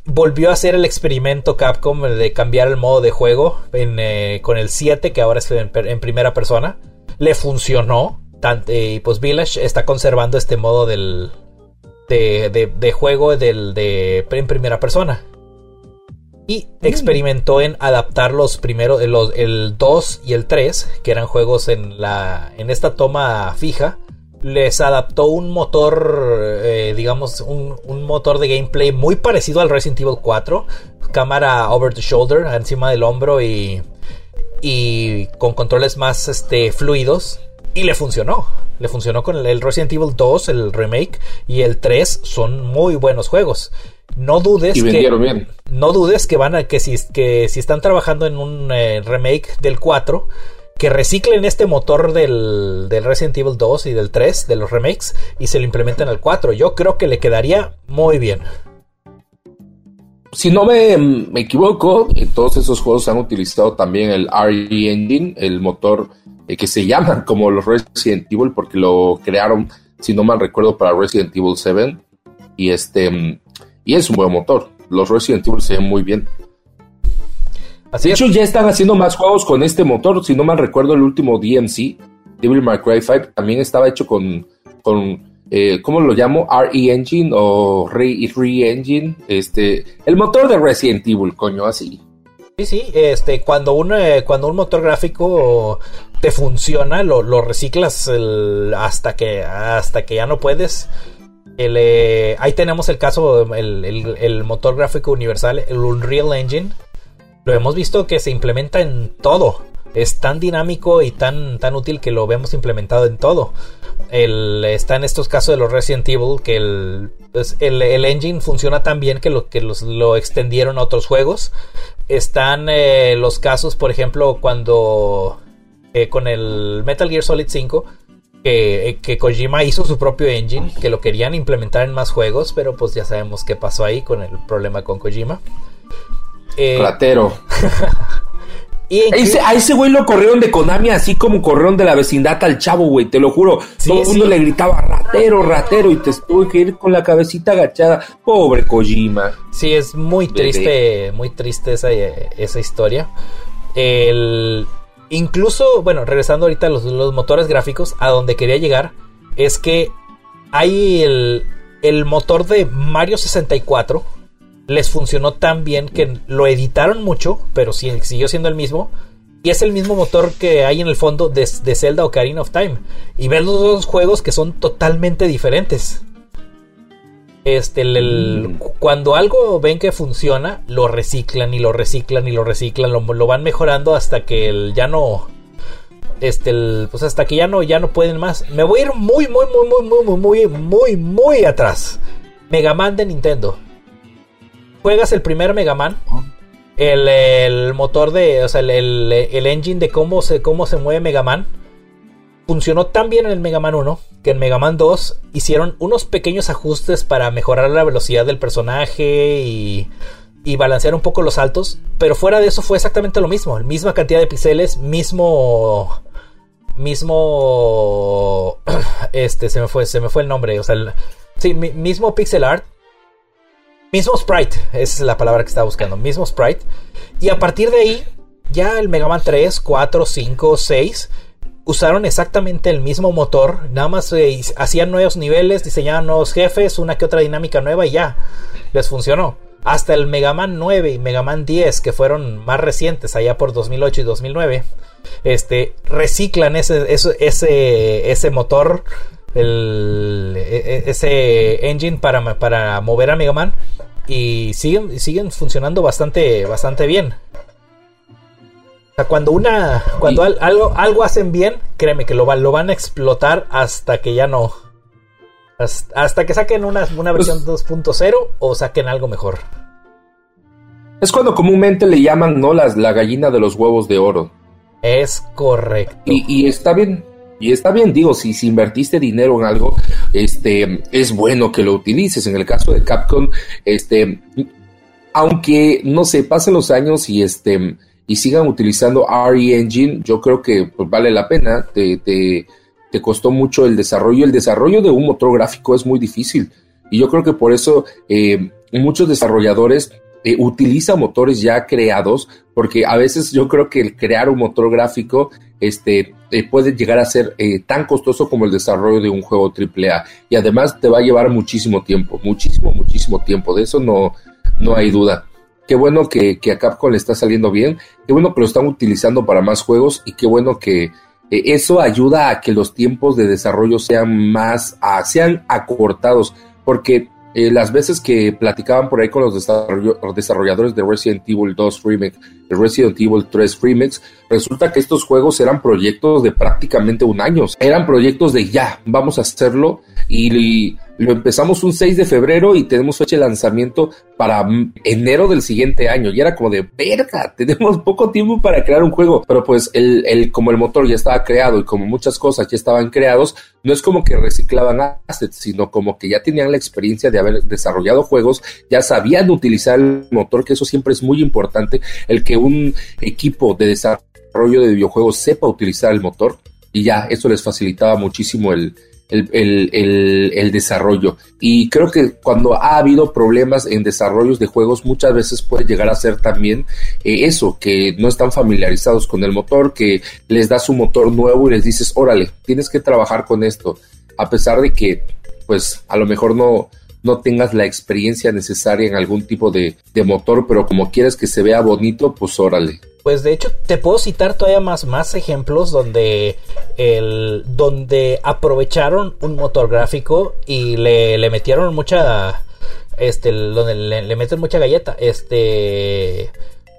volvió a hacer el experimento Capcom de cambiar el modo de juego eh, con el 7, que ahora es en, primera persona. Le funcionó. y pues Village está conservando este modo del, de, juego del, de, en primera persona. Y experimentó en adaptar los primeros, el 2 y el 3, que eran juegos en, la, en esta toma fija, les adaptó un motor, eh, digamos, un, motor de gameplay muy parecido al Resident Evil 4. Cámara over the shoulder, encima del hombro y, y con controles más este, fluidos. Y le funcionó. Le funcionó con el, Resident Evil 2, el remake, y el 3 son muy buenos juegos. No dudes que no dudes que van a que si que si están trabajando en un eh, remake del 4 que reciclen este motor del, Resident Evil 2 y del 3, de los remakes, y se lo implementen al 4. Yo creo que le quedaría muy bien. Si no me, equivoco, todos esos juegos han utilizado también el RE Engine, el motor eh, que se llama como los Resident Evil, porque lo crearon, si no mal recuerdo, para Resident Evil 7. Y este y es un buen motor. Los Resident Evil se ven muy bien de hecho, ya están haciendo más juegos con este motor. Si no mal recuerdo, el último DMC, Devil May Cry 5, también estaba hecho con, con eh, ¿cómo lo llamo? RE Engine o Re, Re, Engine. Este, el motor de Resident Evil, coño, así. Sí, sí, este, cuando un, eh, cuando un motor gráfico te funciona, lo, reciclas hasta, que, hasta que ya no puedes. Eh, ahí tenemos el caso, el, el, motor gráfico universal, el Unreal Engine, lo hemos visto que se implementa en todo. Es tan dinámico y tan, tan útil que lo vemos implementado en todo. El, está en estos casos de los Resident Evil que el, pues, el, engine funciona tan bien que lo, que los, lo extendieron a otros juegos. Están eh, los casos, por ejemplo, cuando eh, con el Metal Gear Solid 5, que, eh, que, Kojima hizo su propio engine, que lo querían implementar en más juegos, pero pues ya sabemos qué pasó ahí con el problema con Kojima. Eh, *laughs* ratero. a, ese, güey lo corrieron de Konami así como corrieron de la vecindad al chavo, güey, te lo juro. Todo el mundo le gritaba ratero, ratero y te tuve que ir con la cabecita agachada. Pobre Kojima. Sí, es muy triste, muy triste esa, esa historia. El, incluso, bueno, regresando ahorita a los, los, motores gráficos, a donde quería llegar, es que hay el, el motor de Mario 64 les funcionó tan bien que lo editaron mucho, pero siguió siendo el mismo. Y es el mismo motor que hay en el fondo de, Zelda Ocarina of Time. Y ver los dos juegos que son totalmente diferentes. Este, mm. cuando algo ven que funciona, lo reciclan y lo reciclan y lo reciclan, lo, van mejorando hasta que ya no. Este, pues hasta que ya no, ya no pueden más. Me voy a ir muy, muy, muy, muy, muy, muy, muy, muy, muy atrás. Mega Man de Nintendo. Juegas el primer Mega Man. El, motor de. O sea, el, engine de cómo se, cómo se mueve Mega Man. Funcionó tan bien en el Mega Man 1 que en Mega Man 2 hicieron unos pequeños ajustes para mejorar la velocidad del personaje y y balancear un poco los saltos. Pero fuera de eso fue exactamente lo mismo. Misma cantidad de píxeles, mismo. Mismo. *clears throat* Este, se me fue, se me fue el nombre. O sea, sí, mismo pixel art. Mismo sprite. Esa es la palabra que estaba buscando. Mismo sprite. Y a partir de ahí, ya el Mega Man 3, 4, 5, 6 usaron exactamente el mismo motor, nada más eh, hacían nuevos niveles, diseñaban nuevos jefes, una que otra dinámica nueva y ya, les funcionó. Hasta el Mega Man 9 y Mega Man 10, que fueron más recientes, allá por 2008 y 2009, este, reciclan ese, ese, ese motor, el, e, e, ese engine para, para mover a Mega Man y siguen, siguen funcionando bastante, bastante bien. cuando una, cuando algo, algo hacen bien, créeme que lo, lo van a explotar hasta que ya no, hasta que saquen una, una versión 2.0 pues o saquen algo mejor. Es cuando comúnmente le llaman, ¿no? Las, la gallina de los huevos de oro. Es correcto. Y, está bien. Y está bien, digo, si, invertiste dinero en algo, este, es bueno que lo utilices. En el caso de Capcom, este, aunque, no sé, pasen los años y este, y sigan utilizando RE Engine, yo creo que pues, vale la pena. Te, te, te costó mucho el desarrollo. El desarrollo de un motor gráfico es muy difícil. Y yo creo que por eso eh, muchos desarrolladores eh, utilizan motores ya creados, porque a veces yo creo que el crear un motor gráfico este, eh, puede llegar a ser tan costoso como el desarrollo de un juego AAA. Y además te va a llevar muchísimo tiempo, muchísimo, muchísimo tiempo. De eso no, no hay duda. Qué bueno que, que a Capcom le está saliendo bien, qué bueno que lo están utilizando para más juegos y qué bueno que, eh, eso ayuda a que los tiempos de desarrollo sean más, sean acortados, porque eh, las veces que platicaban por ahí con los desarrolladores de Resident Evil 2 Remake, de Resident Evil 3 Remake, resulta que estos juegos eran proyectos de prácticamente un año. Eran proyectos de ya, vamos a hacerlo y, lo empezamos un 6 de febrero y tenemos fecha de lanzamiento para enero del siguiente año. Y era como de verga, tenemos poco tiempo para crear un juego. Pero pues el, el, como el motor ya estaba creado y como muchas cosas ya estaban creados, no es como que reciclaban assets, sino como que ya tenían la experiencia de haber desarrollado juegos, ya sabían utilizar el motor, que eso siempre es muy importante, el que un equipo de desarrollo de videojuegos sepa utilizar el motor y ya eso les facilitaba muchísimo el, el, desarrollo. Y creo que cuando ha habido problemas en desarrollos de juegos, muchas veces puede llegar a ser también eh, eso, que no están familiarizados con el motor, que les das un motor nuevo y les dices, órale, tienes que trabajar con esto, a pesar de que, pues, a lo mejor no, no tengas la experiencia necesaria en algún tipo de, de motor, pero como quieres que se vea bonito, pues órale. Pues de hecho te puedo citar todavía más, más ejemplos donde, el, donde aprovecharon un motor gráfico y le, le metieron mucha... Este, donde le, meten mucha galleta. Este...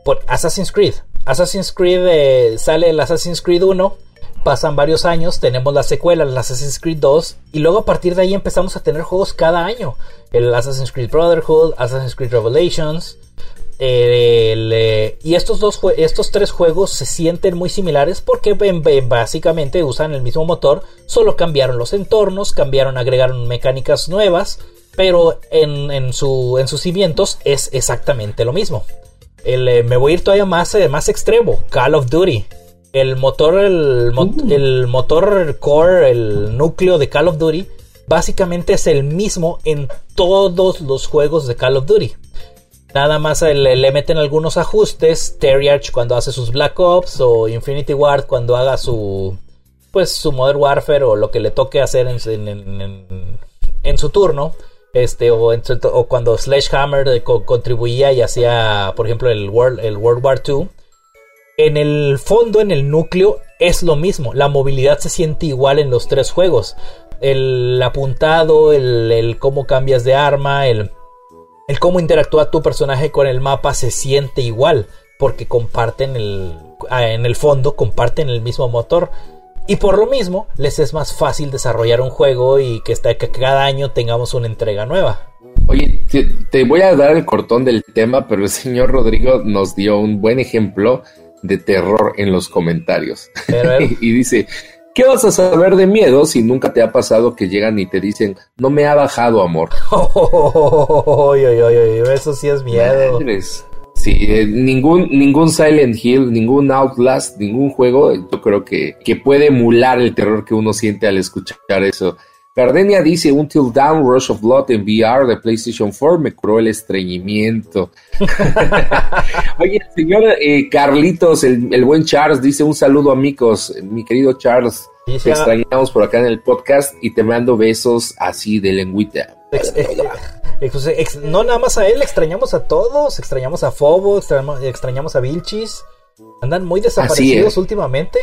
Por Assassin's Creed. Assassin's Creed eh, sale el Assassin's Creed 1 pasan varios años, tenemos la secuela, el Assassin's Creed 2, y luego a partir de ahí empezamos a tener juegos cada año. El Assassin's Creed Brotherhood, Assassin's Creed Revelations, y estos, dos, estos tres juegos se sienten muy similares porque básicamente usan el mismo motor, solo cambiaron los entornos, cambiaron, agregaron mecánicas nuevas, pero en, su, en sus cimientos es exactamente lo mismo. Eh, me voy a ir todavía más, eh, más extremo, Call of Duty. El motor, el, uh. el motor core, el núcleo de Call of Duty, básicamente es el mismo en todos los juegos de Call of Duty. Nada más le, meten algunos ajustes. Terry Arch cuando hace sus Black Ops. O Infinity Ward cuando haga su. Pues su Modern Warfare. O lo que le toque hacer en, su turno. Este, o, o cuando Sledgehammer contribuía y hacía, por ejemplo, el World, el World War II. En el fondo, en el núcleo, es lo mismo. La movilidad se siente igual en los tres juegos. El apuntado, el, cómo cambias de arma, el cómo interactúa tu personaje con el mapa se siente igual, porque comparten el, en el fondo comparten el mismo motor. Y por lo mismo, les es más fácil desarrollar un juego y que, que cada año tengamos una entrega nueva. Oye, te, voy a dar el cortón del tema, pero el señor Rodrigo nos dio un buen ejemplo de terror en los comentarios. *laughs* y dice, ¿qué vas a saber de miedo si nunca te ha pasado que llegan y te dicen, no me ha bajado amor? *laughs* eso sí es miedo. Sí, eh, ningún, ningún Silent Hill, ningún Outlast, ningún juego, yo creo que, que puede emular el terror que uno siente al escuchar eso. Gardenia dice, Until Down, Rush of Blood en VR de PlayStation 4 me curó el estreñimiento. *laughs* Oye, el señor eh, Carlitos, el, buen Charles, dice un saludo amigos, mi querido Charles, te extrañamos por acá en el podcast y te mando besos así de lengüita. no nada más a él, extrañamos a todos, extrañamos a Fobo, extrañamos, a Vilchis. Andan muy desaparecidos últimamente.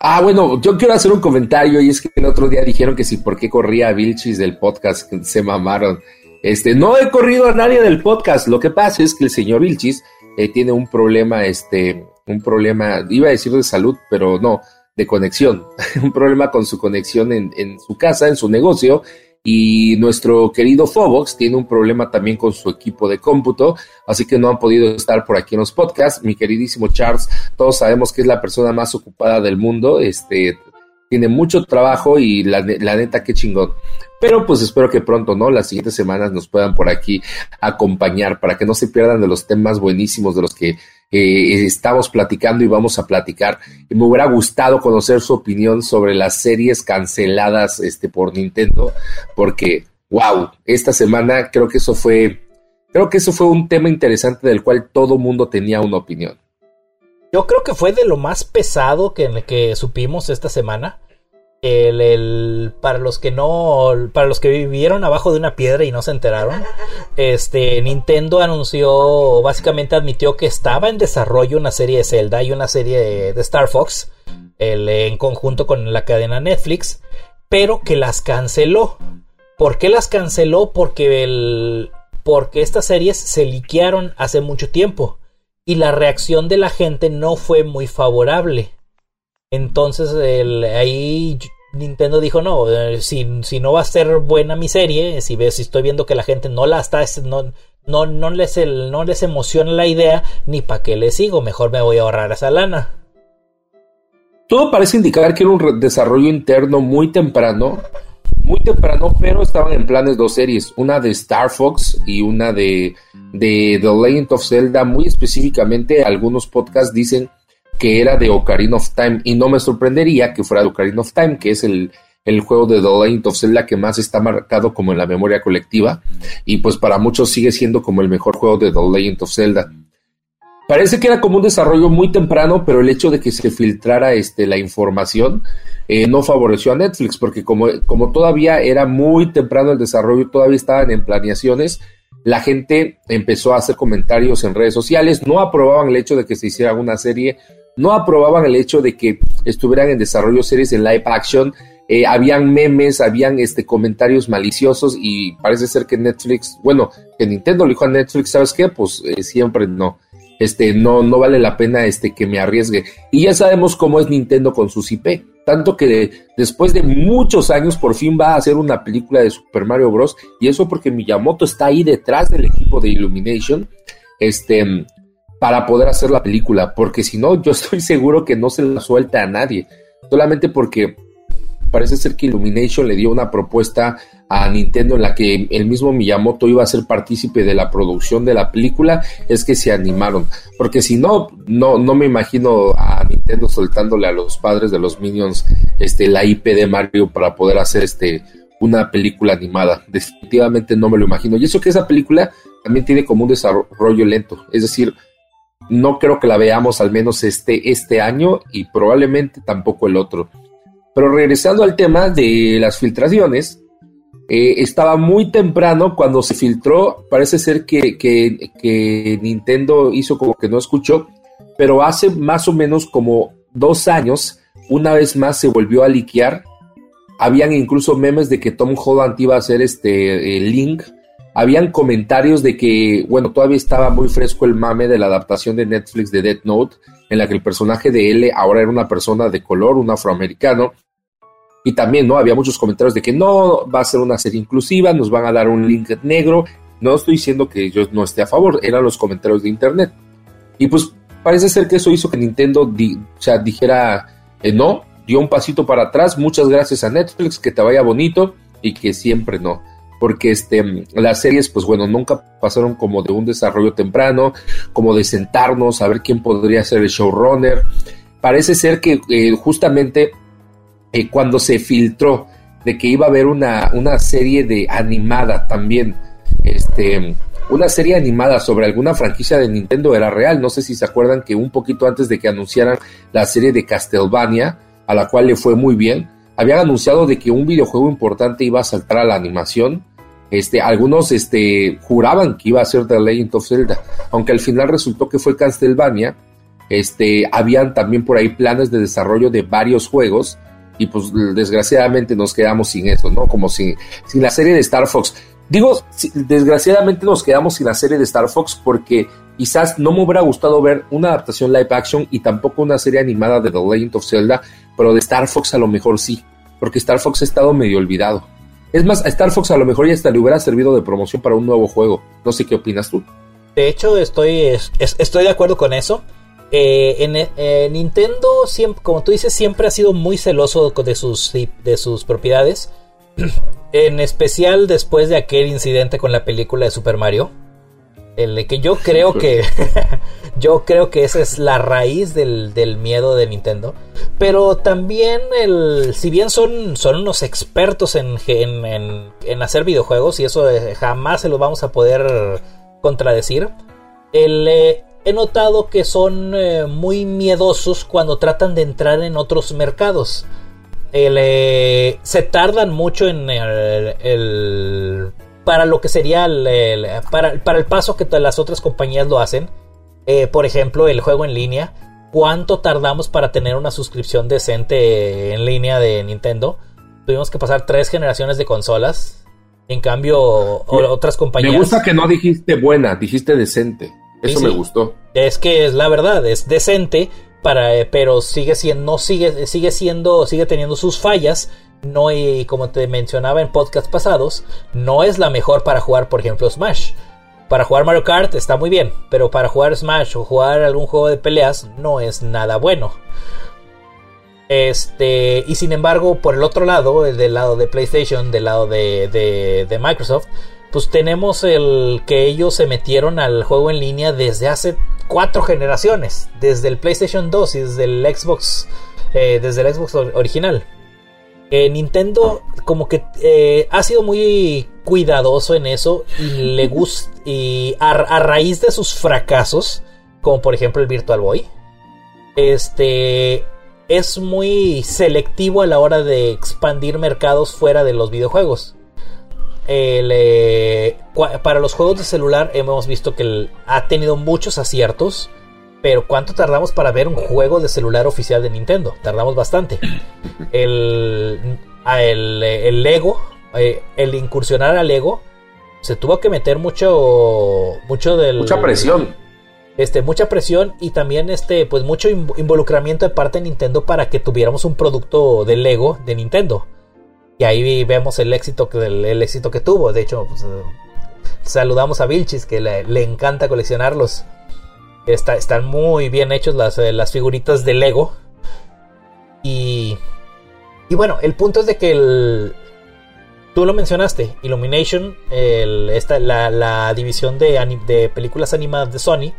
Ah, bueno, yo quiero hacer un comentario y es que el otro día dijeron que si por qué corría Vilchis del podcast, se mamaron. Este, no he corrido a nadie del podcast. Lo que pasa es que el señor Vilchis eh, tiene un problema, este, un problema, iba a decir de salud, pero no, de conexión. *laughs* un problema con su conexión en, en su casa, en su negocio, y nuestro querido Fobox tiene un problema también con su equipo de cómputo, así que no han podido estar por aquí en los podcasts. Mi queridísimo Charles, todos sabemos que es la persona más ocupada del mundo, este, tiene mucho trabajo y la, neta, qué chingón. Pero pues espero que pronto, ¿no? Las siguientes semanas nos puedan por aquí acompañar para que no se pierdan de los temas buenísimos de los que eh, estamos platicando y vamos a platicar. Me hubiera gustado conocer su opinión sobre las series canceladas este, por Nintendo, porque, wow, esta semana creo que eso fue, creo que eso fue un tema interesante del cual todo mundo tenía una opinión. Yo creo que fue de lo más pesado que, que supimos esta semana. El, para los que no para los que vivieron abajo de una piedra y no se enteraron este Nintendo anunció básicamente admitió que estaba en desarrollo una serie de Zelda y una serie de, Star Fox en conjunto con la cadena Netflix pero que las canceló ¿por qué las canceló? porque el porque estas series se liquearon hace mucho tiempo y la reacción de la gente no fue muy favorable entonces ahí Nintendo dijo, no, eh, si, si, no va a ser buena mi serie, si, si estoy viendo que la gente no la está, no, no, no, les, no les emociona la idea, ni para qué le sigo, mejor me voy a ahorrar esa lana. Todo parece indicar que era un desarrollo interno muy temprano, muy temprano, pero estaban en planes dos series, una de Star Fox y una de, de The Legend of Zelda, muy específicamente algunos podcasts dicen que era de Ocarina of Time y no me sorprendería que fuera de Ocarina of Time, que es el, el juego de The Legend of Zelda que más está marcado como en la memoria colectiva y pues para muchos sigue siendo como el mejor juego de The Legend of Zelda. Parece que era como un desarrollo muy temprano, pero el hecho de que se filtrara este, la información eh, no favoreció a Netflix, porque como, como todavía era muy temprano el desarrollo, todavía estaban en planeaciones, la gente empezó a hacer comentarios en redes sociales, no aprobaban el hecho de que se hiciera una serie no aprobaban el hecho de que estuvieran en desarrollo series en live action. Eh, habían memes, habían este, comentarios maliciosos y parece ser que Netflix, bueno, que Nintendo le dijo a Netflix, ¿sabes qué? Pues eh, siempre no. Este, no, no vale la pena este, que me arriesgue. Y ya sabemos cómo es Nintendo con sus IP. Tanto que después de muchos años por fin va a hacer una película de Super Mario Bros. Y eso porque Miyamoto está ahí detrás del equipo de Illumination. Este, para poder hacer la película, porque si no, yo estoy seguro que no se la suelta a nadie, solamente porque parece ser que Illumination le dio una propuesta a Nintendo en la que el mismo Miyamoto iba a ser partícipe de la producción de la película, es que se animaron, porque si no, no, no me imagino a Nintendo soltándole a los padres de los Minions este, la IP de Mario para poder hacer este, una película animada, definitivamente no me lo imagino, y eso que esa película también tiene como un desarrollo lento, es decir, no creo que la veamos al menos este, este año y probablemente tampoco el otro. Pero regresando al tema de las filtraciones, eh, estaba muy temprano cuando se filtró, parece ser que, que, Nintendo hizo como que no escuchó, pero hace más o menos como dos años, una vez más se volvió a liquear. Habían incluso memes de que Tom Holland iba a ser este Link habían comentarios de que, bueno, todavía estaba muy fresco el mame de la adaptación de Netflix de Death Note, en la que el personaje de L ahora era una persona de color, un afroamericano. Y también, ¿no? Había muchos comentarios de que no, va a ser una serie inclusiva, nos van a dar un link negro. No estoy diciendo que yo no esté a favor, eran los comentarios de internet. Y pues parece ser que eso hizo que Nintendo o sea, dijera, eh, no, dio un pasito para atrás, muchas gracias a Netflix, que te vaya bonito y que siempre no porque este, las series, pues bueno, nunca pasaron como de un desarrollo temprano, como de sentarnos a ver quién podría ser el showrunner. Parece ser que eh, justamente eh, cuando se filtró de que iba a haber una, una serie de animada también, este, una serie animada sobre alguna franquicia de Nintendo era real. No sé si se acuerdan que un poquito antes de que anunciaran la serie de Castlevania, a la cual le fue muy bien, habían anunciado de que un videojuego importante iba a saltar a la animación este, algunos este, juraban que iba a ser The Legend of Zelda, aunque al final resultó que fue Castlevania. Este, habían también por ahí planes de desarrollo de varios juegos y pues desgraciadamente nos quedamos sin eso, ¿no? Como sin, sin la serie de Star Fox. Digo, desgraciadamente nos quedamos sin la serie de Star Fox porque quizás no me hubiera gustado ver una adaptación live action y tampoco una serie animada de The Legend of Zelda, pero de Star Fox a lo mejor sí, porque Star Fox ha estado medio olvidado. Es más, a Star Fox a lo mejor ya hasta le hubiera servido de promoción para un nuevo juego. No sé qué opinas tú. De hecho, estoy, estoy de acuerdo con eso. Eh, en, eh, Nintendo, siempre, como tú dices, siempre ha sido muy celoso de sus, de sus propiedades. *clears throat* en especial después de aquel incidente con la película de Super Mario. El que yo creo que. *laughs* yo creo que esa es la raíz del, del, miedo de Nintendo. Pero también, el, si bien son, son unos expertos en, en, en, hacer videojuegos, y eso eh, jamás se lo vamos a poder contradecir, el, eh, he notado que son eh, muy miedosos cuando tratan de entrar en otros mercados. El, se tardan mucho en el para lo que sería el, para, para, el paso que las otras compañías lo hacen. Eh, por ejemplo, el juego en línea. ¿Cuánto tardamos para tener una suscripción decente en línea de Nintendo? Tuvimos que pasar tres generaciones de consolas. En cambio, otras compañías. Me gusta que no dijiste buena, dijiste decente. Eso me gustó. Es que es la verdad, es decente, para, eh, pero sigue siendo, sigue, sigue siendo, sigue teniendo sus fallas no y como te mencionaba en podcast pasados, no es la mejor para jugar, por ejemplo, Smash. Para jugar Mario Kart está muy bien, pero para jugar Smash o jugar algún juego de peleas no es nada bueno. Este, y sin embargo, por el otro lado, del lado de PlayStation, del lado de, de, Microsoft, pues tenemos el que ellos se metieron al juego en línea desde hace cuatro generaciones, desde el PlayStation 2 y desde el Xbox, eh, desde el Xbox original. Nintendo como que eh, ha sido muy cuidadoso en eso y le gusta y a, raíz de sus fracasos, como por ejemplo el Virtual Boy, este es muy selectivo a la hora de expandir mercados fuera de los videojuegos. Eh, para los juegos de celular hemos visto que ha tenido muchos aciertos pero ¿cuánto tardamos para ver un juego de celular oficial de Nintendo? Tardamos bastante. *laughs* El, el, Lego, eh, el incursionar al Lego, se tuvo que meter mucho, mucho del... Mucha presión. Este, mucha presión y también este, pues mucho involucramiento de parte de Nintendo para que tuviéramos un producto de Lego de Nintendo. Y ahí vemos el éxito que, el, éxito que tuvo. De hecho, pues, eh, saludamos a Vilchis, que le encanta coleccionarlos están muy bien hechos las, eh, las figuritas de Lego. Y, y bueno, el punto es de que el, tú lo mencionaste, Illumination, esta, la, división de, de, películas animadas de Sony,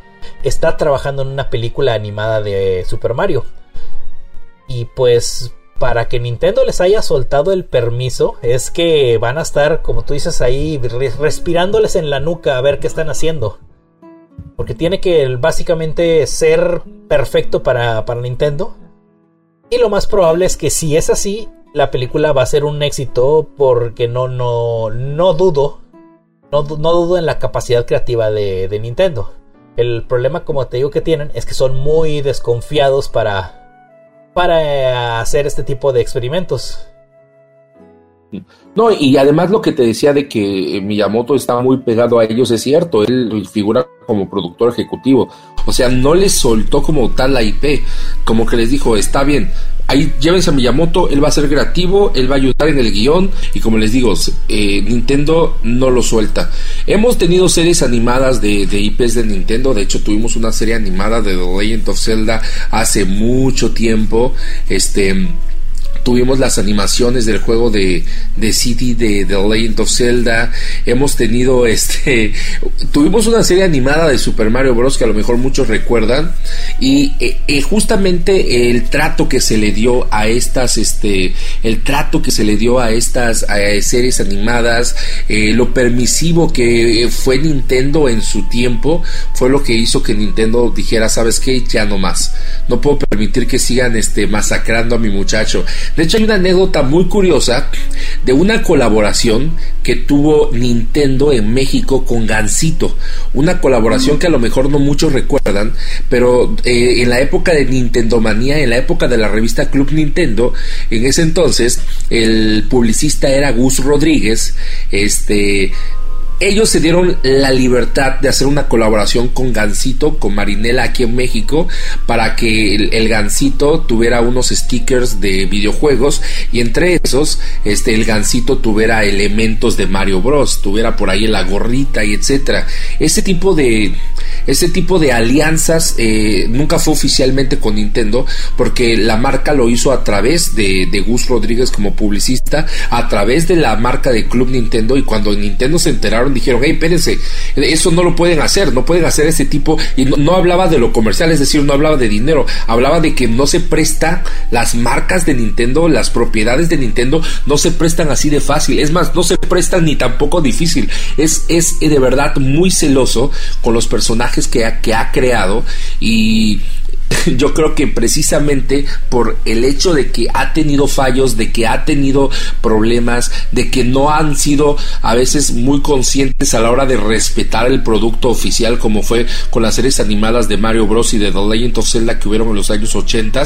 está trabajando en una película animada de Super Mario. Y pues para que Nintendo les haya soltado el permiso, es que van a estar, como tú dices ahí, respirándoles en la nuca a ver qué están haciendo. Porque tiene que básicamente ser perfecto para, Nintendo. Y lo más probable es que si es así, la película va a ser un éxito porque no, no, no dudo, no, dudo en la capacidad creativa de, de, Nintendo. El problema, como te digo, que tienen es que son muy desconfiados para, para hacer este tipo de experimentos. No, y además lo que te decía de que Miyamoto está muy pegado a ellos es cierto, él figura como productor ejecutivo, o sea, no les soltó como tal la IP, como que les dijo, está bien, ahí llévense a Miyamoto, él va a ser creativo, él va a ayudar en el guion y como les digo, eh, Nintendo no lo suelta. Hemos tenido series animadas de, de, IPs de Nintendo, de hecho tuvimos una serie animada de The Legend of Zelda hace mucho tiempo, este tuvimos las animaciones del juego de, de City de The Legend of Zelda, hemos tenido *laughs* este, tuvimos una serie animada de Super Mario Bros. que a lo mejor muchos recuerdan y eh, eh, justamente el trato que se le dio a estas, este, el trato que se le dio a estas series animadas, eh, lo permisivo que fue Nintendo en su tiempo, fue lo que hizo que Nintendo dijera, sabes qué, ya no más, no puedo permitir que sigan este, masacrando a mi muchacho. De hecho, hay una anécdota muy curiosa de una colaboración que tuvo Nintendo en México con Gansito. Una colaboración que a lo mejor no muchos recuerdan, pero eh, en la época de Nintendo Manía, en la época de la revista Club Nintendo, en ese entonces el publicista era Gus Rodríguez, este ellos se dieron la libertad de hacer una colaboración con Gansito, con Marinela aquí en México, para que el, Gansito tuviera unos stickers de videojuegos y entre esos, este, el Gansito tuviera elementos de Mario Bros, tuviera por ahí la gorrita y etcétera. Ese tipo de, tipo de alianzas eh, nunca fue oficialmente con Nintendo, porque la marca lo hizo a través de, de Gus Rodríguez como publicista, a través de la marca de Club Nintendo y cuando Nintendo se enteraron dijeron, hey, espérense, eso no lo pueden hacer, no pueden hacer ese tipo, y no, hablaba de lo comercial, es decir, no hablaba de dinero, hablaba de que no se presta las marcas de Nintendo, las propiedades de Nintendo, no se prestan así de fácil, es más, no se prestan ni tampoco difícil, es, es de verdad muy celoso con los personajes que que ha creado y *laughs* yo creo que precisamente por el hecho de que ha tenido fallos, de que ha tenido problemas, de que no han sido a veces muy conscientes a la hora de respetar el producto oficial como fue con las series animadas de Mario Bros y de The Legend of Zelda que hubieron en los años 80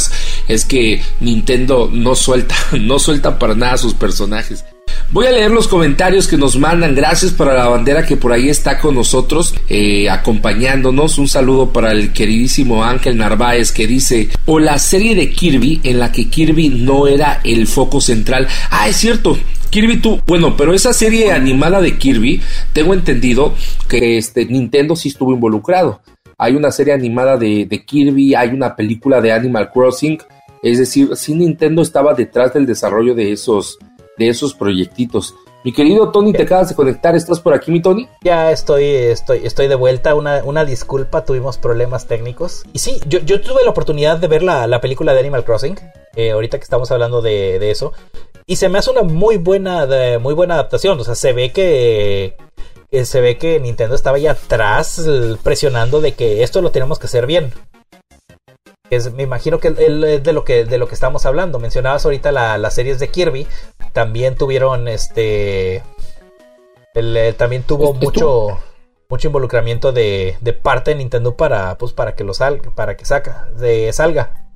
es que Nintendo no suelta, *laughs* no suelta para nada a sus personajes. Voy a leer los comentarios que nos mandan. Gracias para la bandera que por ahí está con nosotros, eh, acompañándonos. Un saludo para el queridísimo Ángel Narváez que dice, o la serie de Kirby en la que Kirby no era el foco central. Ah, es cierto. Kirby tú, bueno, pero esa serie animada de Kirby, tengo entendido que este Nintendo sí estuvo involucrado. Hay una serie animada de, de Kirby, hay una película de Animal Crossing. Es decir, sí Nintendo estaba detrás del desarrollo de esos, de esos proyectitos. Mi querido Tony, te acabas de conectar, ¿estás por aquí, mi Tony? Ya estoy, estoy, estoy de vuelta, una, una disculpa, tuvimos problemas técnicos. Y sí, yo, yo tuve la oportunidad de ver la, la película de Animal Crossing, eh, ahorita que estamos hablando de, de, eso. Y se me hace una muy buena, muy buena adaptación. O sea, se ve que, se ve que Nintendo estaba ahí atrás presionando de que esto lo tenemos que hacer bien me imagino que es de lo que de lo que estamos hablando. Mencionabas ahorita las series de Kirby. También tuvieron este. Eh, también tuvo mucho. Mucho involucramiento de, de, parte de Nintendo para. Pues para que lo salga. Para que saca. De, salga.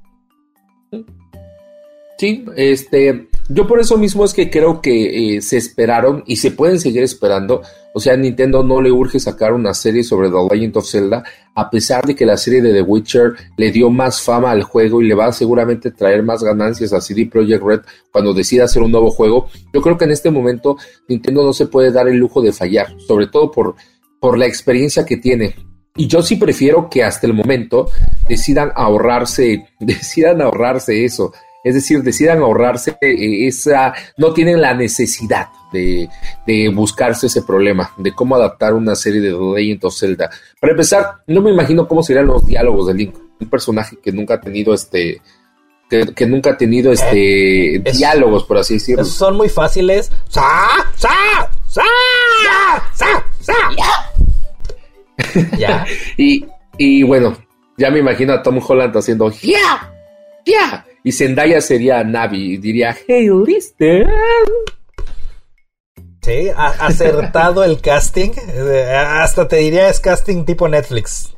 Sí, este. Yo por eso mismo es que creo que eh, se esperaron y se pueden seguir esperando. O sea, Nintendo no le urge sacar una serie sobre The Legend of Zelda, a pesar de que la serie de The Witcher le dio más fama al juego y le va a seguramente traer más ganancias a CD Projekt Red cuando decida hacer un nuevo juego. Yo creo que en este momento Nintendo no se puede dar el lujo de fallar, sobre todo por, por la experiencia que tiene. Y yo sí prefiero que hasta el momento decidan ahorrarse, *laughs* decidan ahorrarse eso es decir, decidan ahorrarse eh, esa, no tienen la necesidad de, buscarse ese problema, de cómo adaptar una serie de The Legend of Zelda. Para empezar, no me imagino cómo serían los diálogos de Link, un personaje que nunca ha tenido este, que, nunca ha tenido este diálogos, por así decirlo. Son muy fáciles. ¡Sa! ¡Sa! ¡Sa! ¡Sa! ¡Sa! Ya. *laughs* y, y bueno, ya me imagino a Tom Holland haciendo ¡Ya! ¡Ya! Y Zendaya sería Navi y diría, hey, lister. Sí, acertado el casting. Hasta te diría es casting tipo Netflix.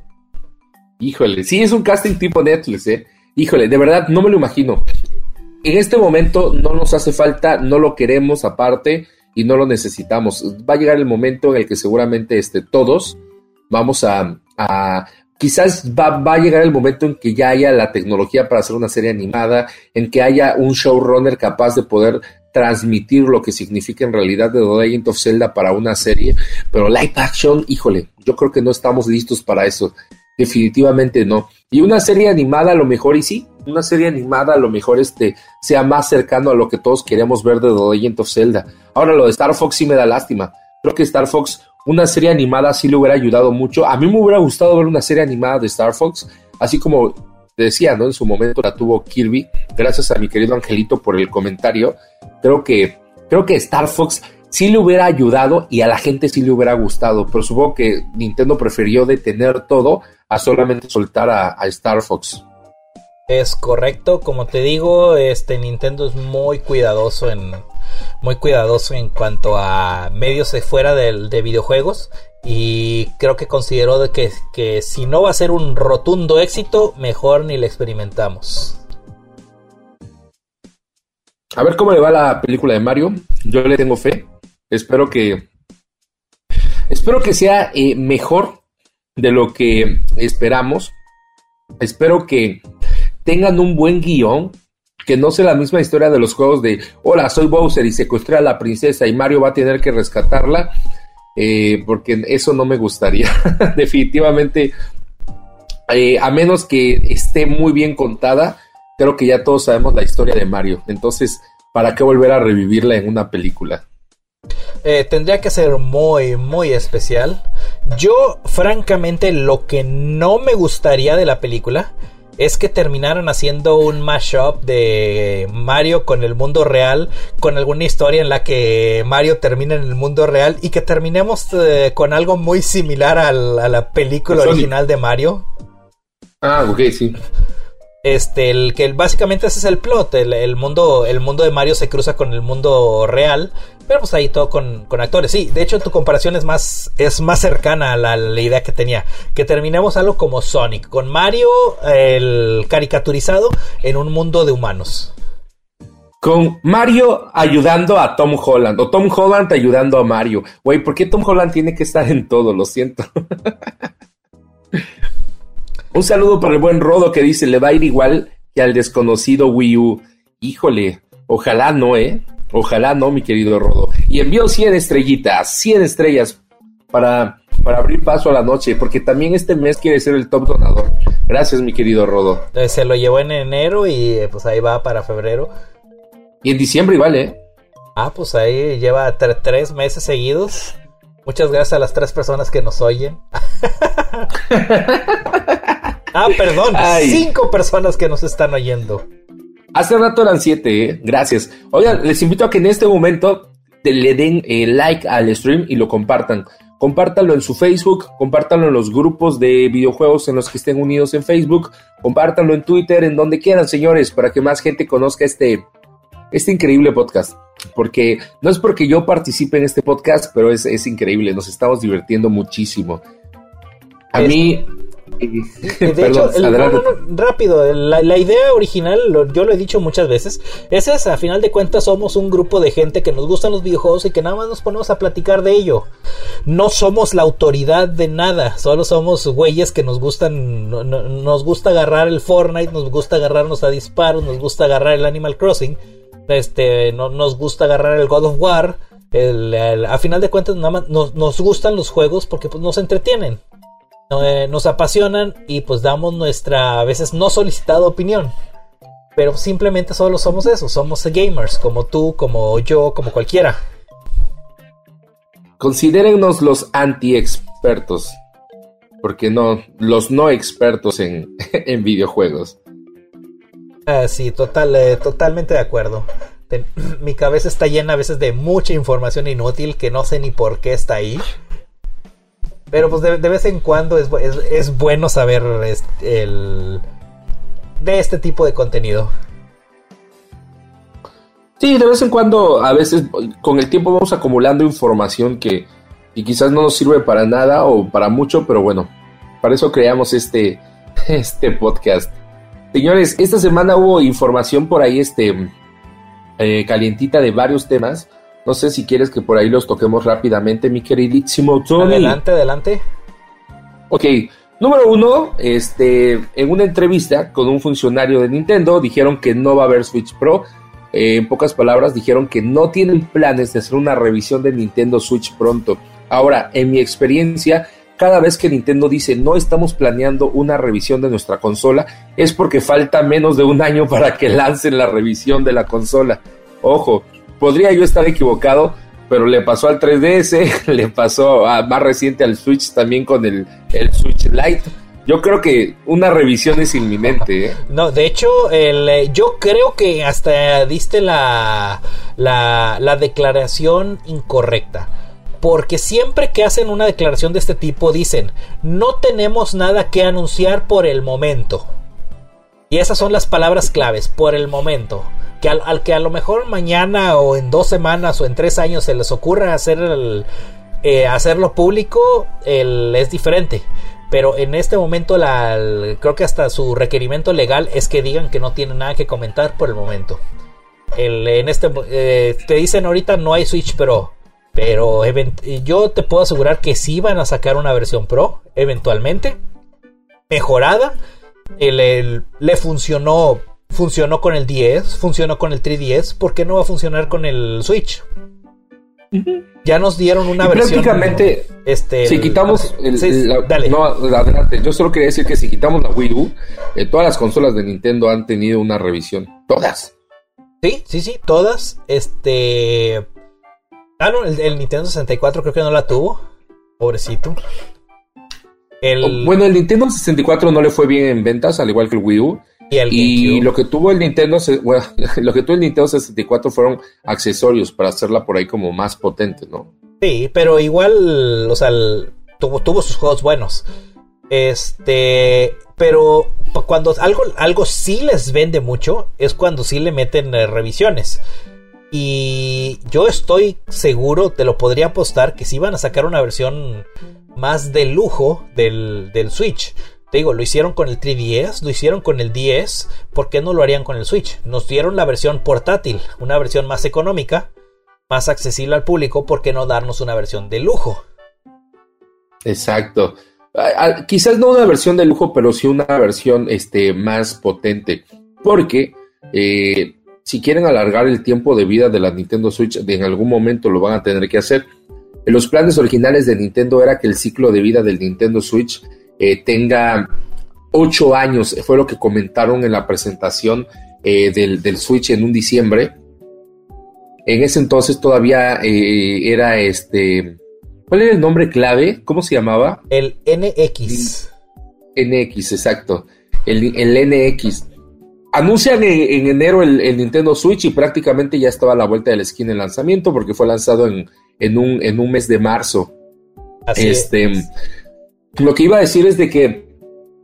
Híjole, sí es un casting tipo Netflix, eh. Híjole, de verdad no me lo imagino. en este momento no nos hace falta, no lo queremos aparte y no lo necesitamos. Va a llegar el momento en el que seguramente este, todos vamos a, quizás va, a llegar el momento en que ya haya la tecnología para hacer una serie animada, en que haya un showrunner capaz de poder transmitir lo que significa en realidad The Legend of Zelda para una serie, pero live action, híjole, yo creo que no estamos listos para eso. Definitivamente no. Y una serie animada a lo mejor, y sí, una serie animada a lo mejor este sea más cercano a lo que todos queremos ver de The Legend of Zelda. Ahora lo de Star Fox sí me da lástima. Creo que Star Fox, una serie animada sí le hubiera ayudado mucho. A mí me hubiera gustado ver una serie animada de Star Fox, así como decía, ¿no? En su momento la tuvo Kirby. Gracias a mi querido Angelito por el comentario. Creo que, creo que Star Fox sí le hubiera ayudado y a la gente sí le hubiera gustado. Pero supongo que Nintendo prefirió detener todo a solamente soltar a, Star Fox. Es correcto, como te digo, este Nintendo es muy cuidadoso en muy cuidadoso en cuanto a medios de fuera de, de videojuegos y creo que consideró de que, que si no va a ser un rotundo éxito, mejor ni le experimentamos. A ver cómo le va la película de Mario. Yo le tengo fe. Espero que. Espero que sea eh, mejor de lo que esperamos. Espero que tengan un buen guion, que no sea la misma historia de los juegos de, hola, soy Bowser y secuestré a la princesa y Mario va a tener que rescatarla, eh, porque eso no me gustaría. *laughs* Definitivamente, eh, a menos que esté muy bien contada, creo que ya todos sabemos la historia de Mario. Entonces, ¿para qué volver a revivirla en una película? Eh, tendría que ser muy, muy especial. Yo, francamente, lo que no me gustaría de la película es que terminaron haciendo un mashup de Mario con el mundo real, con alguna historia en la que Mario termina en el mundo real y que terminemos eh, con algo muy similar a la película original de Mario. Ah, ok, sí. Este, el que básicamente ese es el plot, el, mundo, el mundo de Mario se cruza con el mundo real, pero pues ahí todo con, actores. Sí, de hecho tu comparación es más, es más cercana a la, idea que tenía, que terminemos algo como Sonic, con Mario el caricaturizado en un mundo de humanos. Con Mario ayudando a Tom Holland, o Tom Holland ayudando a Mario. Güey, ¿por qué Tom Holland tiene que estar en todo? Lo siento. *laughs* Un saludo para el buen Rodo que dice, le va a ir igual que al desconocido Wii U. Híjole, ojalá no, ¿eh? Ojalá no, mi querido Rodo. Y envió 100 estrellitas, 100 estrellas para, para abrir paso a la noche, porque también este mes quiere ser el top donador. Gracias, mi querido Rodo. Eh, se lo llevó en enero y eh, pues ahí va para febrero. Y en diciembre igual, ¿eh? Ah, pues ahí lleva tres meses seguidos. Muchas gracias a las tres personas que nos oyen. *laughs* ah, perdón, *laughs* cinco personas que nos están oyendo. Hace rato eran siete, ¿eh? gracias. Oigan, les invito a que en este momento le den eh, like al stream y lo compartan. Compártanlo en su Facebook, compártanlo en los grupos de videojuegos en los que estén unidos en Facebook, compártanlo en Twitter, en donde quieran, señores, para que más gente conozca este, este increíble podcast porque no es porque yo participe en este podcast, pero es, es increíble, nos estamos divirtiendo muchísimo. A mí... *laughs* De hecho, rápido, la, idea original, yo lo he dicho muchas veces, es esa, a final de cuentas somos un grupo de gente que nos gustan los videojuegos y que nada más nos ponemos a platicar de ello. No somos la autoridad de nada, solo somos güeyes que nos gustan, nos gusta agarrar el Fortnite, nos gusta agarrarnos a disparos, nos gusta agarrar el Animal Crossing este, no, nos gusta agarrar el God of War. a final de cuentas, nada más nos, gustan los juegos porque pues, nos entretienen, eh, nos apasionan y pues damos nuestra a veces no solicitada opinión. Pero simplemente solo somos eso, somos gamers, como tú, como yo, como cualquiera. Considérennos los anti-expertos, porque no, los no expertos en, *laughs* en videojuegos. Ah, sí, total, eh, totalmente de acuerdo. *clears throat* mi cabeza está llena a veces de mucha información inútil que no sé ni por qué está ahí. Pero pues de, vez en cuando es, es, bueno saber el, de este tipo de contenido. Sí, de vez en cuando, a veces con el tiempo vamos acumulando información que y quizás no nos sirve para nada o para mucho, pero bueno, para eso creamos este, *laughs* este podcast. Señores, esta semana hubo información por ahí, este, eh, calientita de varios temas. No sé si quieres que por ahí los toquemos rápidamente, mi queridísimo Tony. Adelante, adelante. Ok, número uno, este, en una entrevista con un funcionario de Nintendo dijeron que no va a haber Switch Pro. Eh, en pocas palabras, dijeron que no tienen planes de hacer una revisión de Nintendo Switch pronto. Ahora, en mi experiencia, cada vez que Nintendo dice no estamos planeando una revisión de nuestra consola, es porque falta menos de un año para que lancen la revisión de la consola. Ojo, podría yo estar equivocado, pero le pasó al 3DS, *laughs* le pasó a, más reciente al Switch también con el, Switch Lite. Yo creo que una revisión es inminente. ¿eh? No, de hecho, eh, yo creo que hasta diste la, la, la declaración incorrecta porque siempre que hacen una declaración de este tipo dicen, no tenemos nada que anunciar por el momento. Y esas son las palabras claves, por el momento. Que al, que a lo mejor mañana o en dos semanas o en tres años se les ocurra hacer eh, hacerlo público, es diferente. Pero en este momento la, creo que hasta su requerimiento legal es que digan que no tienen nada que comentar por el momento. en este eh, te dicen ahorita no hay Switch Pro pero yo te puedo asegurar que sí van a sacar una versión Pro eventualmente. Mejorada. El, le funcionó. Funcionó con el 10. Funcionó con el 3DS. ¿Por qué no va a funcionar con el Switch? Ya nos dieron una versión. Prácticamente. Este, si quitamos. dale. No, adelante. Yo solo quería decir que si quitamos la Wii U, eh, todas las consolas de Nintendo han tenido una revisión. Todas. Sí, sí, sí, todas. Este. Ah, no, el, Nintendo 64 creo que no la tuvo. Pobrecito. El... Bueno, el Nintendo 64 no le fue bien en ventas, al igual que el Wii U. Y, lo que tuvo el Nintendo, bueno, *laughs* lo que tuvo el Nintendo 64 fueron accesorios para hacerla por ahí como más potente, ¿no? Sí, pero igual, o sea, tuvo, tuvo sus juegos buenos. Este, pero cuando algo, algo sí les vende mucho, es cuando sí le meten eh, revisiones. Y yo estoy seguro, te lo podría apostar, que si van a sacar una versión más de lujo del, Switch. Te digo, lo hicieron con el 3DS, lo hicieron con el 10, ¿por qué no lo harían con el Switch? Nos dieron la versión portátil, una versión más económica, más accesible al público, ¿por qué no darnos una versión de lujo? Exacto. Quizás no una versión de lujo, pero sí una versión este, más potente. Porque eh, si quieren alargar el tiempo de vida de la Nintendo Switch, en algún momento lo van a tener que hacer. En los planes originales de Nintendo era que el ciclo de vida del Nintendo Switch eh, tenga 8 años, fue lo que comentaron en la presentación eh, del, Switch en un diciembre. En ese entonces todavía eh, era este... ¿Cuál era el nombre clave? ¿Cómo se llamaba? El NX. NX, exacto. El, el NX anuncian en, enero el, Nintendo Switch y prácticamente ya estaba a la vuelta de la esquina el lanzamiento porque fue lanzado en, en, un, en un mes de marzo. este, Lo que iba a decir es de que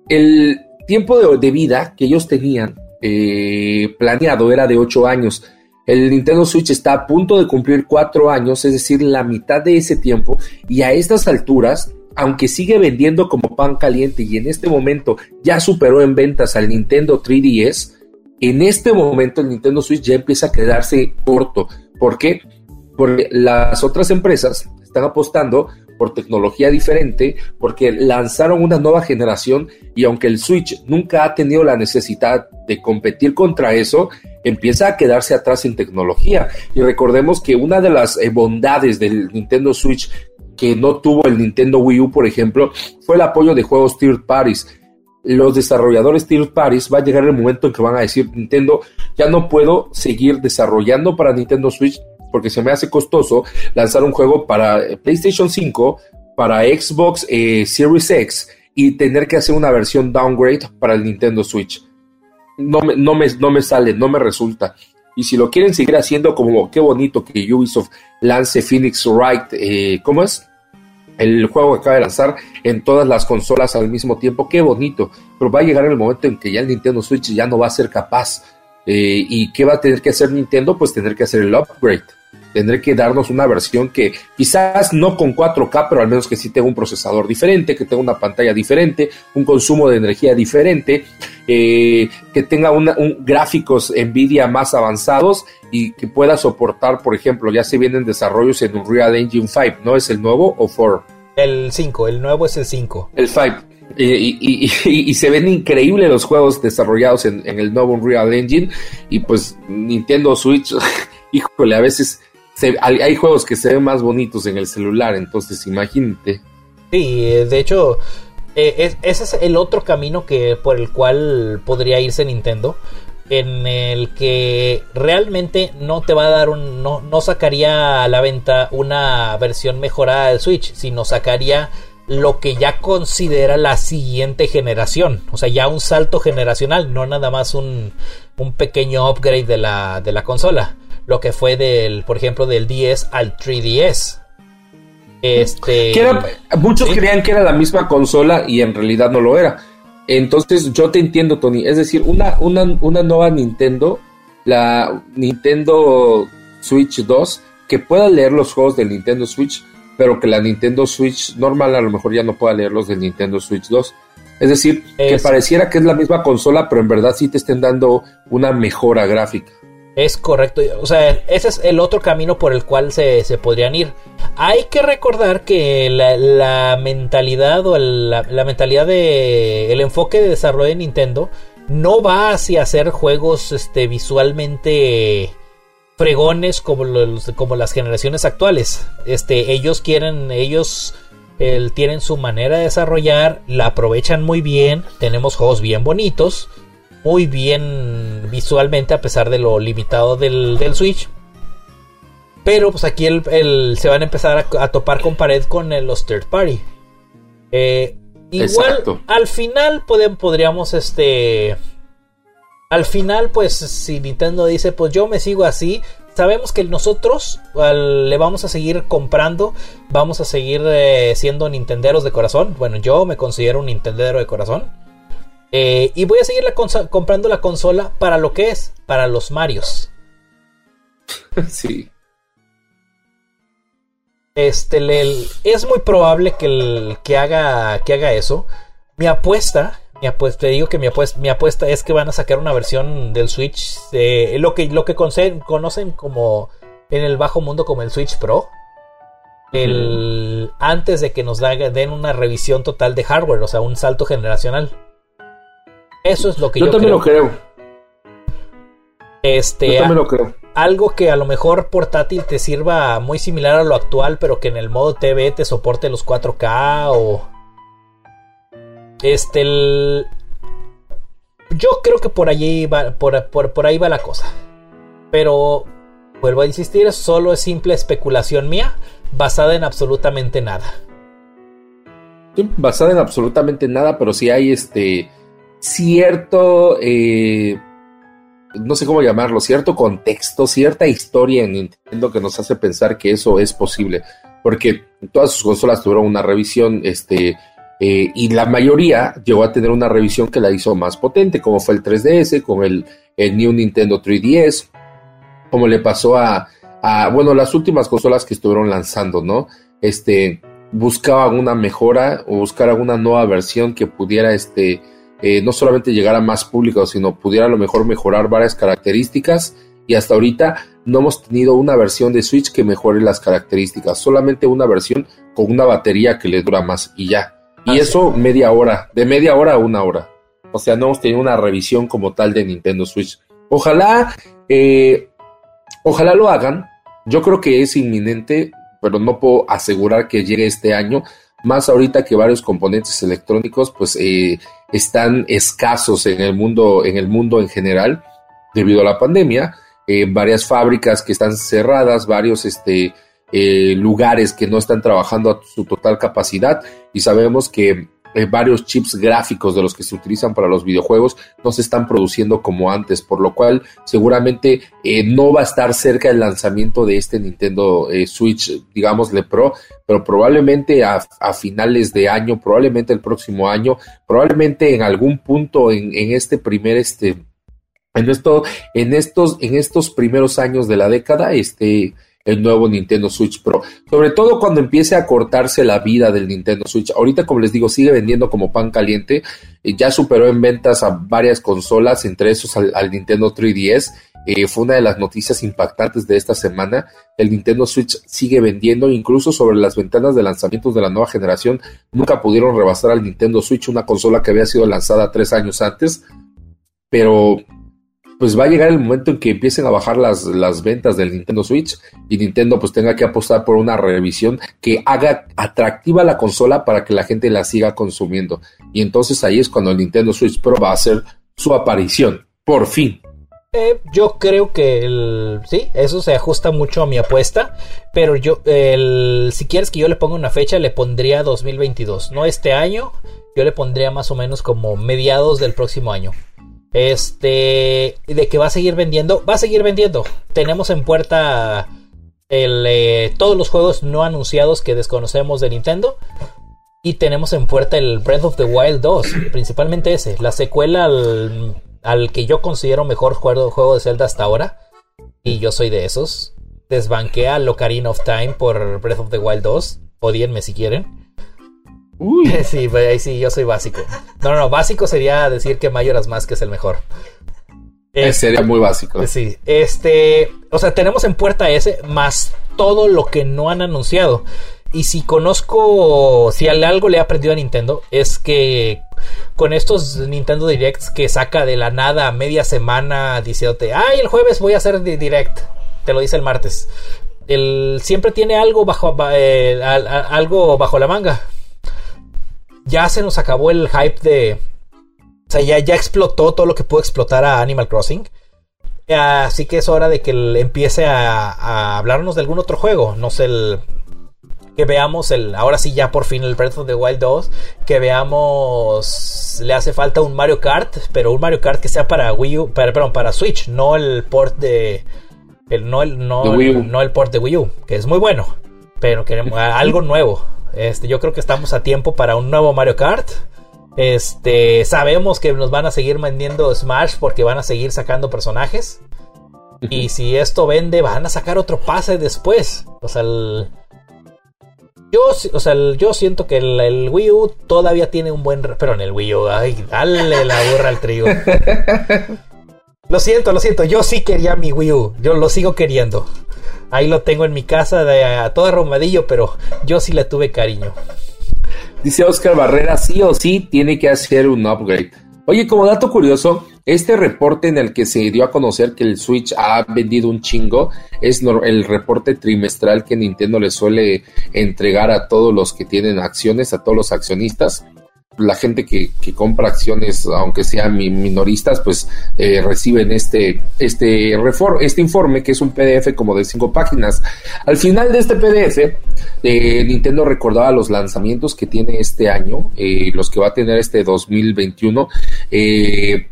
el tiempo de, vida que ellos tenían eh, planeado era de 8 años. El Nintendo Switch está a punto de cumplir 4 años, es decir, la mitad de ese tiempo, y a estas alturas aunque sigue vendiendo como pan caliente y en este momento ya superó en ventas al Nintendo 3DS, en este momento el Nintendo Switch ya empieza a quedarse corto. ¿Por qué? Porque las otras empresas están apostando por tecnología diferente, porque lanzaron una nueva generación y aunque el Switch nunca ha tenido la necesidad de competir contra eso, empieza a quedarse atrás en tecnología. Y recordemos que una de las eh, bondades del Nintendo Switch que no tuvo el Nintendo Wii U, por ejemplo, fue el apoyo de juegos third parties los desarrolladores third parties va a llegar el momento en que van a decir Nintendo ya no puedo seguir desarrollando para Nintendo Switch porque se me hace costoso lanzar un juego para eh, PlayStation 5 para Xbox eh, Series X y tener que hacer una versión downgrade para el Nintendo Switch no me, no me, no me sale, no me resulta y si lo quieren seguir haciendo como qué bonito que Ubisoft lance Phoenix Wright, eh, ¿cómo es? el juego que acaba de lanzar en todas las consolas al mismo tiempo. Qué bonito. Pero va a llegar el momento en que ya el Nintendo Switch ya no va a ser capaz. ¿Y qué va a tener que hacer Nintendo? Pues tener que hacer el upgrade. Tendré que darnos una versión que quizás no con 4K, pero al menos que sí tenga un procesador diferente, que tenga una pantalla diferente, un consumo de energía diferente, eh, que tenga un gráficos Nvidia más avanzados y que pueda soportar, por ejemplo, ya se vienen desarrollos en Unreal Engine 5, ¿no? ¿Es el nuevo o 4? El 5, el nuevo es el 5. El 5. Y, se ven increíbles los juegos desarrollados en, en, el nuevo Unreal Engine. Y pues Nintendo Switch, *laughs* híjole, a veces hay, juegos que se ven más bonitos en el celular, entonces imagínate. Sí, de hecho, eh, ese es el otro camino que por el cual podría irse Nintendo. En el que realmente no te va a dar un. No, no sacaría a la venta una versión mejorada del Switch, sino sacaría lo que ya considera la siguiente generación. O sea, ya un salto generacional, no nada más un, un pequeño upgrade de la, de la consola lo que fue del, por ejemplo, del 10 al 3DS. Este. muchos creían que era la misma consola y en realidad no lo era. Entonces yo te entiendo, Tony. Es decir, una, una, una nueva Nintendo, la Nintendo Switch 2, que pueda leer los juegos del Nintendo Switch, pero que la Nintendo Switch normal a lo mejor ya no pueda leer los del Nintendo Switch 2. Es decir, que pareciera que es la misma consola, pero en verdad sí te estén dando una mejora gráfica. Es correcto, o sea, ese es el otro camino por el cual se, podrían ir. Hay que recordar que la, mentalidad o la, mentalidad de el enfoque de desarrollo de Nintendo no va hacia hacer juegos este, visualmente fregones como, los, como las generaciones actuales. Este, ellos quieren, ellos tienen su manera de desarrollar, la aprovechan muy bien, tenemos juegos bien bonitos muy bien visualmente a pesar de lo limitado del, Switch. Pero pues aquí el, se van a empezar a, topar con pared con los third party. Eh, igual al final podríamos este... Al final pues si Nintendo dice pues yo me sigo así, sabemos que nosotros le vamos a seguir comprando, vamos a seguir eh, siendo nintenderos de corazón. Bueno, yo me considero un nintendero de corazón. Eh, y voy a seguir comprando la consola para lo que es, para los Marios. *laughs* Sí. Este, es muy probable que, que, haga, que haga eso. Mi apuesta, mi apuesta, te digo que mi apuesta, mi apuesta es que van a sacar una versión del Switch, de lo que, lo que conocen, como en el bajo mundo como el Switch Pro. El, antes de que nos den una revisión total de hardware, o sea, un salto generacional. Eso es lo que yo, yo también lo creo. Este, yo también lo creo. Algo que a lo mejor portátil te sirva muy similar a lo actual, pero que en el modo TV te soporte los 4K o. Este. Yo creo que por allí va, por, por, ahí va la cosa. Pero vuelvo a insistir, solo es simple especulación mía, basada en absolutamente nada. basada en absolutamente nada, pero si hay este cierto, eh, no sé cómo llamarlo, cierto contexto, cierta historia en Nintendo que nos hace pensar que eso es posible. Porque todas sus consolas tuvieron una revisión, este, eh, y la mayoría llegó a tener una revisión que la hizo más potente, como fue el 3DS, con el, New Nintendo 3DS, como le pasó a, a, bueno, las últimas consolas que estuvieron lanzando, ¿no? Este, buscaban una mejora o buscar alguna nueva versión que pudiera, este, eh, no solamente llegar a más público, sino pudiera a lo mejor mejorar varias características. Y hasta ahorita no hemos tenido una versión de Switch que mejore las características, solamente una versión con una batería que le dura más y ya. Y eso media hora, de media hora a una hora. O sea, no hemos tenido una revisión como tal de Nintendo Switch. Ojalá, eh, ojalá lo hagan. Yo creo que es inminente, pero no puedo asegurar que llegue este año. Más ahorita que varios componentes electrónicos, pues eh, están escasos en el mundo, en el mundo en general, debido a la pandemia. Eh, varias fábricas que están cerradas, varios este, eh, lugares que no están trabajando a su total capacidad y sabemos que eh, varios chips gráficos de los que se utilizan para los videojuegos no se están produciendo como antes, por lo cual seguramente eh, no va a estar cerca el lanzamiento de este Nintendo eh, Switch, digámosle Pro, pero probablemente a, finales de año, probablemente el próximo año, probablemente en algún punto en, en este primer este en esto, en estos, en estos primeros años de la década, este, el nuevo Nintendo Switch Pro. Sobre todo cuando empiece a cortarse la vida del Nintendo Switch. Ahorita, como les digo, sigue vendiendo como pan caliente. Ya superó en ventas a varias consolas, entre esos al, Nintendo 3DS. Eh, fue una de las noticias impactantes de esta semana. El Nintendo Switch sigue vendiendo, incluso sobre las ventanas de lanzamientos de la nueva generación. Nunca pudieron rebasar al Nintendo Switch, una consola que había sido lanzada tres años antes. Pero pues va a llegar el momento en que empiecen a bajar las, las ventas del Nintendo Switch y Nintendo pues tenga que apostar por una revisión que haga atractiva la consola para que la gente la siga consumiendo. Y entonces ahí es cuando el Nintendo Switch Pro va a hacer su aparición, por fin. Eh, yo creo que el, sí, eso se ajusta mucho a mi apuesta, pero yo, el, si quieres que yo le ponga una fecha, le pondría 2022, no este año, yo le pondría más o menos como mediados del próximo año. Este, de que va a seguir vendiendo, va a seguir vendiendo. Tenemos en puerta eh, todos los juegos no anunciados que desconocemos de Nintendo. Y tenemos en puerta el Breath of the Wild 2, principalmente ese, la secuela al, que yo considero mejor juego, de Zelda hasta ahora. Y yo soy de esos. Desbanquea a Ocarina of Time por Breath of the Wild 2. Odienme si quieren. *laughs* Sí, pues, ahí sí, yo soy básico. No, no, no, básico sería decir que Majora's Mask es el mejor. sería muy básico. Sí, este, o sea, tenemos en puerta ese más todo lo que no han anunciado. Y si conozco, si algo le he aprendido a Nintendo, es que con estos Nintendo Directs que saca de la nada a media semana diciéndote, ay, el jueves voy a hacer Direct, te lo dice el martes. El, siempre tiene algo bajo, eh, algo bajo la manga ya se nos acabó el hype de... O sea, ya, ya explotó todo lo que pudo explotar a Animal Crossing. Así que es hora de que empiece a, hablarnos de algún otro juego. No sé, el, que veamos el, ahora sí ya por fin el Breath of the Wild 2, que veamos, le hace falta un Mario Kart, pero un Mario Kart que sea para Wii U, para, perdón, para Switch, no el port de, el, no el, no, no el port de Wii U, que es muy bueno, pero queremos algo nuevo. Este, yo creo que estamos a tiempo para un nuevo Mario Kart. Este, sabemos que nos van a seguir vendiendo Smash porque van a seguir sacando personajes. Y si esto vende, van a sacar otro pase después. O sea, yo, o sea, yo siento que el, Wii U todavía tiene un buen. Pero en el Wii U, ay, dale la burra al trigo. *laughs* Lo siento, lo siento. Yo sí quería mi Wii U. Yo lo sigo queriendo. Ahí lo tengo en mi casa de a todo arrumadillo, pero yo sí le tuve cariño. Dice Oscar Barrera, sí o sí tiene que hacer un upgrade. Oye, como dato curioso, este reporte en el que se dio a conocer que el Switch ha vendido un chingo es el reporte trimestral que Nintendo le suele entregar a todos los que tienen acciones, a todos los accionistas la gente que, compra acciones, aunque sean minoristas, pues eh, reciben este, este, este informe, que es un PDF como de cinco páginas. Al final de este PDF, eh, Nintendo recordaba los lanzamientos que tiene este año, eh, los que va a tener este 2021,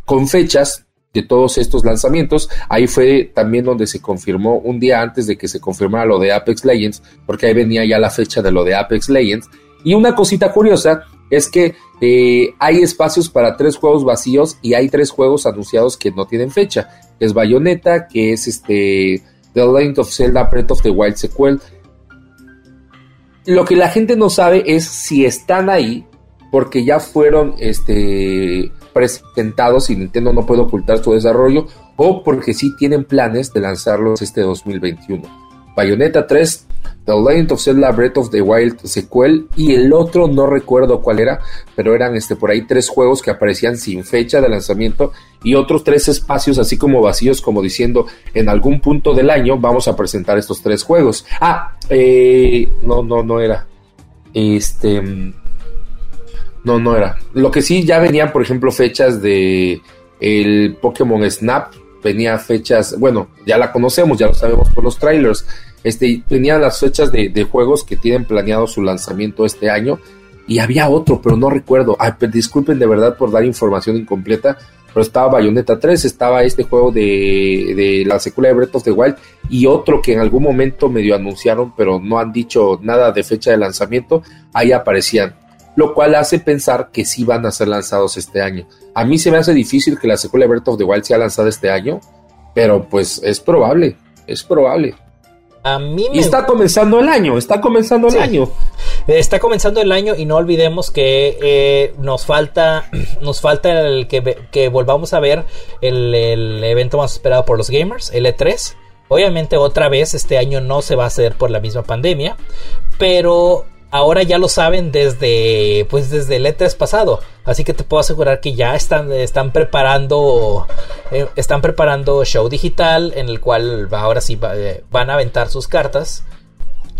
con fechas de todos estos lanzamientos. Ahí fue también donde se confirmó un día antes de que se confirmara lo de Apex Legends, porque ahí venía ya la fecha de lo de Apex Legends. Y una cosita curiosa es que eh, hay espacios para tres juegos vacíos y hay tres juegos anunciados que no tienen fecha. Es Bayonetta, que es este The Legend of Zelda Breath of the Wild Sequel. Lo que la gente no sabe es si están ahí porque ya fueron este, presentados y Nintendo no puede ocultar su desarrollo o porque sí tienen planes de lanzarlos este 2021. Bayonetta 3 The Legend of Zelda Breath of the Wild sequel y el otro no recuerdo cuál era, pero eran este por ahí tres juegos que aparecían sin fecha de lanzamiento y otros tres espacios así como vacíos como diciendo en algún punto del año vamos a presentar estos tres juegos. Ah, eh, no, no, no era. Este, no, no era. Lo que sí ya venían, por ejemplo, fechas de el Pokémon Snap, venía fechas, bueno, ya la conocemos, ya lo sabemos por los trailers este, tenía las fechas de, juegos que tienen planeado su lanzamiento este año. Y había otro, pero no recuerdo. disculpen de verdad por dar información incompleta. Pero estaba Bayonetta 3, estaba este juego de, de la secuela de Breath of the Wild y otro que en algún momento medio anunciaron, pero no han dicho nada de fecha de lanzamiento. Ahí aparecían lo cual hace pensar que sí van a ser lanzados este año. A mí se me hace difícil que la secuela de Breath of the Wild sea lanzada este año, pero pues es probable, es probable. A mí me... Y está comenzando el año, está comenzando el año. Está comenzando el año y no olvidemos que eh, nos falta *clears throat* nos falta el que, que volvamos a ver el, el, evento más esperado por los gamers, el E3. Obviamente otra vez este año no se va a hacer por la misma pandemia, pero ahora ya lo saben desde pues desde el E3 pasado, así que te puedo asegurar que ya están están preparando eh, están preparando show digital en el cual ahora sí eh, van a aventar sus cartas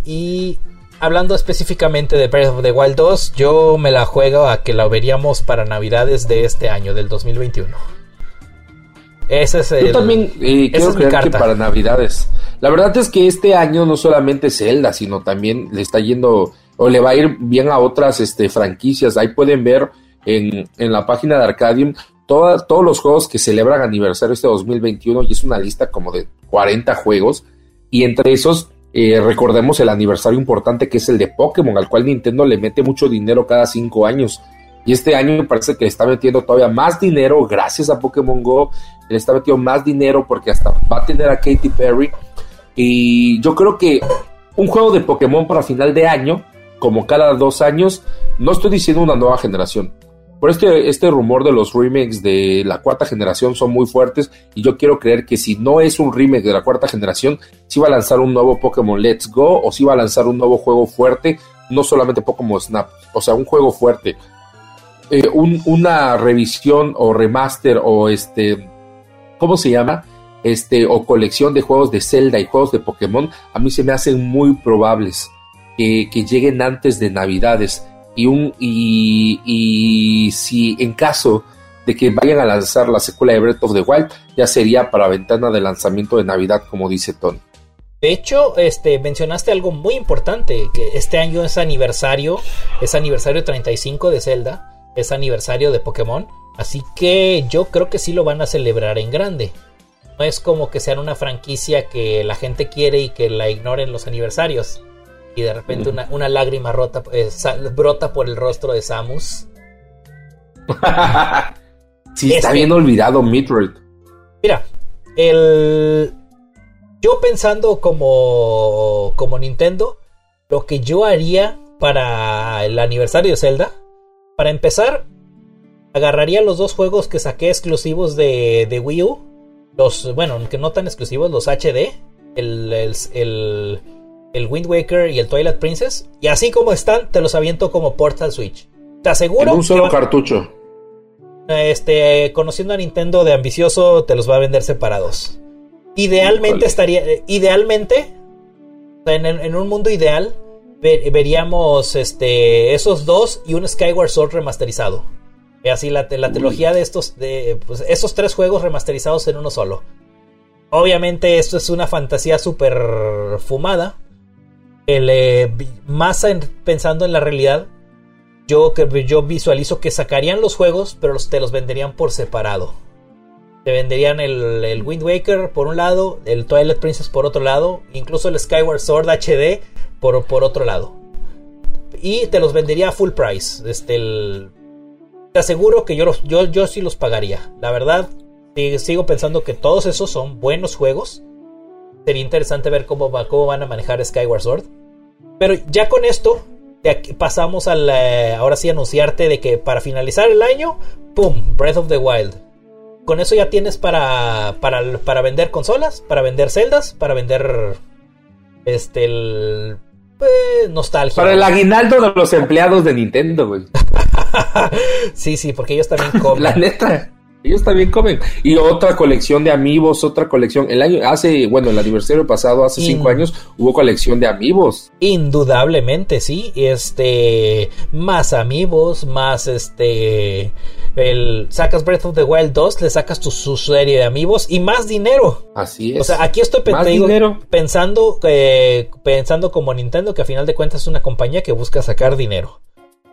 y hablando específicamente de Breath of the Wild 2, yo me la juego a que la veríamos para Navidades de este año del 2021. Ese es el, Yo también eh, quiero creer que para Navidades. La verdad es que este año no solamente Zelda, sino también le está yendo o le va a ir bien a otras este, franquicias. Ahí pueden ver en, en la página de Arcadium todos los juegos que celebran aniversario este 2021 y es una lista como de 40 juegos. Y entre esos eh, recordemos el aniversario importante que es el de Pokémon, al cual Nintendo le mete mucho dinero cada cinco años. Y este año me parece que le está metiendo todavía más dinero gracias a Pokémon Go. Le está metiendo más dinero porque hasta va a tener a Katy Perry. Y yo creo que un juego de Pokémon para final de año, como cada dos años, no estoy diciendo una nueva generación. Por este, este rumor de los remakes de la cuarta generación son muy fuertes y yo quiero creer que si no es un remake de la cuarta generación, si va a lanzar un nuevo Pokémon Let's Go o si va a lanzar un nuevo juego fuerte, no solamente Pokémon Snap, o sea, un juego fuerte. Eh, una revisión o remaster o este, ¿cómo se llama? Este, o colección de juegos de Zelda y juegos de Pokémon, a mí se me hacen muy probables que lleguen antes de Navidades y, un, y, si en caso de que vayan a lanzar la secuela de Breath of the Wild, ya sería para ventana de lanzamiento de Navidad, como dice Tony. De hecho, este, mencionaste algo muy importante, que este año es aniversario, es aniversario 35 de Zelda, es aniversario de Pokémon, así que yo creo que sí lo van a celebrar en grande. No es como que sean una franquicia que la gente quiere y que la ignoren los aniversarios y de repente una, lágrima rota, eh, brota por el rostro de Samus. *laughs* sí, está bien olvidado Metroid. Mira, el... Yo pensando como, como Nintendo, lo que yo haría para el aniversario de Zelda, para empezar, agarraría los dos juegos que saqué exclusivos de, de Wii U, los, bueno, que no tan exclusivos, los HD, el, el el Wind Waker y el Twilight Princess. Y así como están, te los aviento como Portal Switch. Te aseguro. En un solo cartucho. Este, conociendo a Nintendo de ambicioso, te los va a vender separados. Idealmente estaría. Eh, idealmente. En, un mundo ideal. veríamos este, esos dos y un Skyward Sword remasterizado. Así la, la trilogía de estos. De, pues, esos tres juegos remasterizados en uno solo. Obviamente esto es una fantasía súper fumada más pensando en la realidad, yo, yo visualizo que sacarían los juegos, pero te los venderían por separado. Te venderían el, Wind Waker por un lado, el Twilight Princess por otro lado, incluso el Skyward Sword HD por, por otro lado. Y te los vendería a full price. Este, te aseguro que yo, yo, yo sí los pagaría. La verdad, sigo pensando que todos esos son buenos juegos. Sería interesante ver cómo, cómo van a manejar Skyward Sword. Pero ya con esto, pasamos al. ahora sí, anunciarte de que para finalizar el año, ¡pum! Breath of the Wild. Con eso ya tienes para, para, para vender consolas, para vender celdas, para vender. Este, el. Pues, nostalgia. Para el aguinaldo de los empleados de Nintendo, güey. *laughs* sí, sí, porque ellos también *laughs* comen. La neta. Ellos también comen. Y otra colección de amigos, otra colección. El año, hace, bueno, el aniversario pasado, hace cinco años, hubo colección de amigos. Indudablemente, sí. Este, más amigos, más este, el, sacas Breath of the Wild 2, le sacas tu, su serie de amigos y más dinero. Así es. O sea, aquí estoy pensando, eh, pensando como Nintendo, que a final de cuentas es una compañía que busca sacar dinero.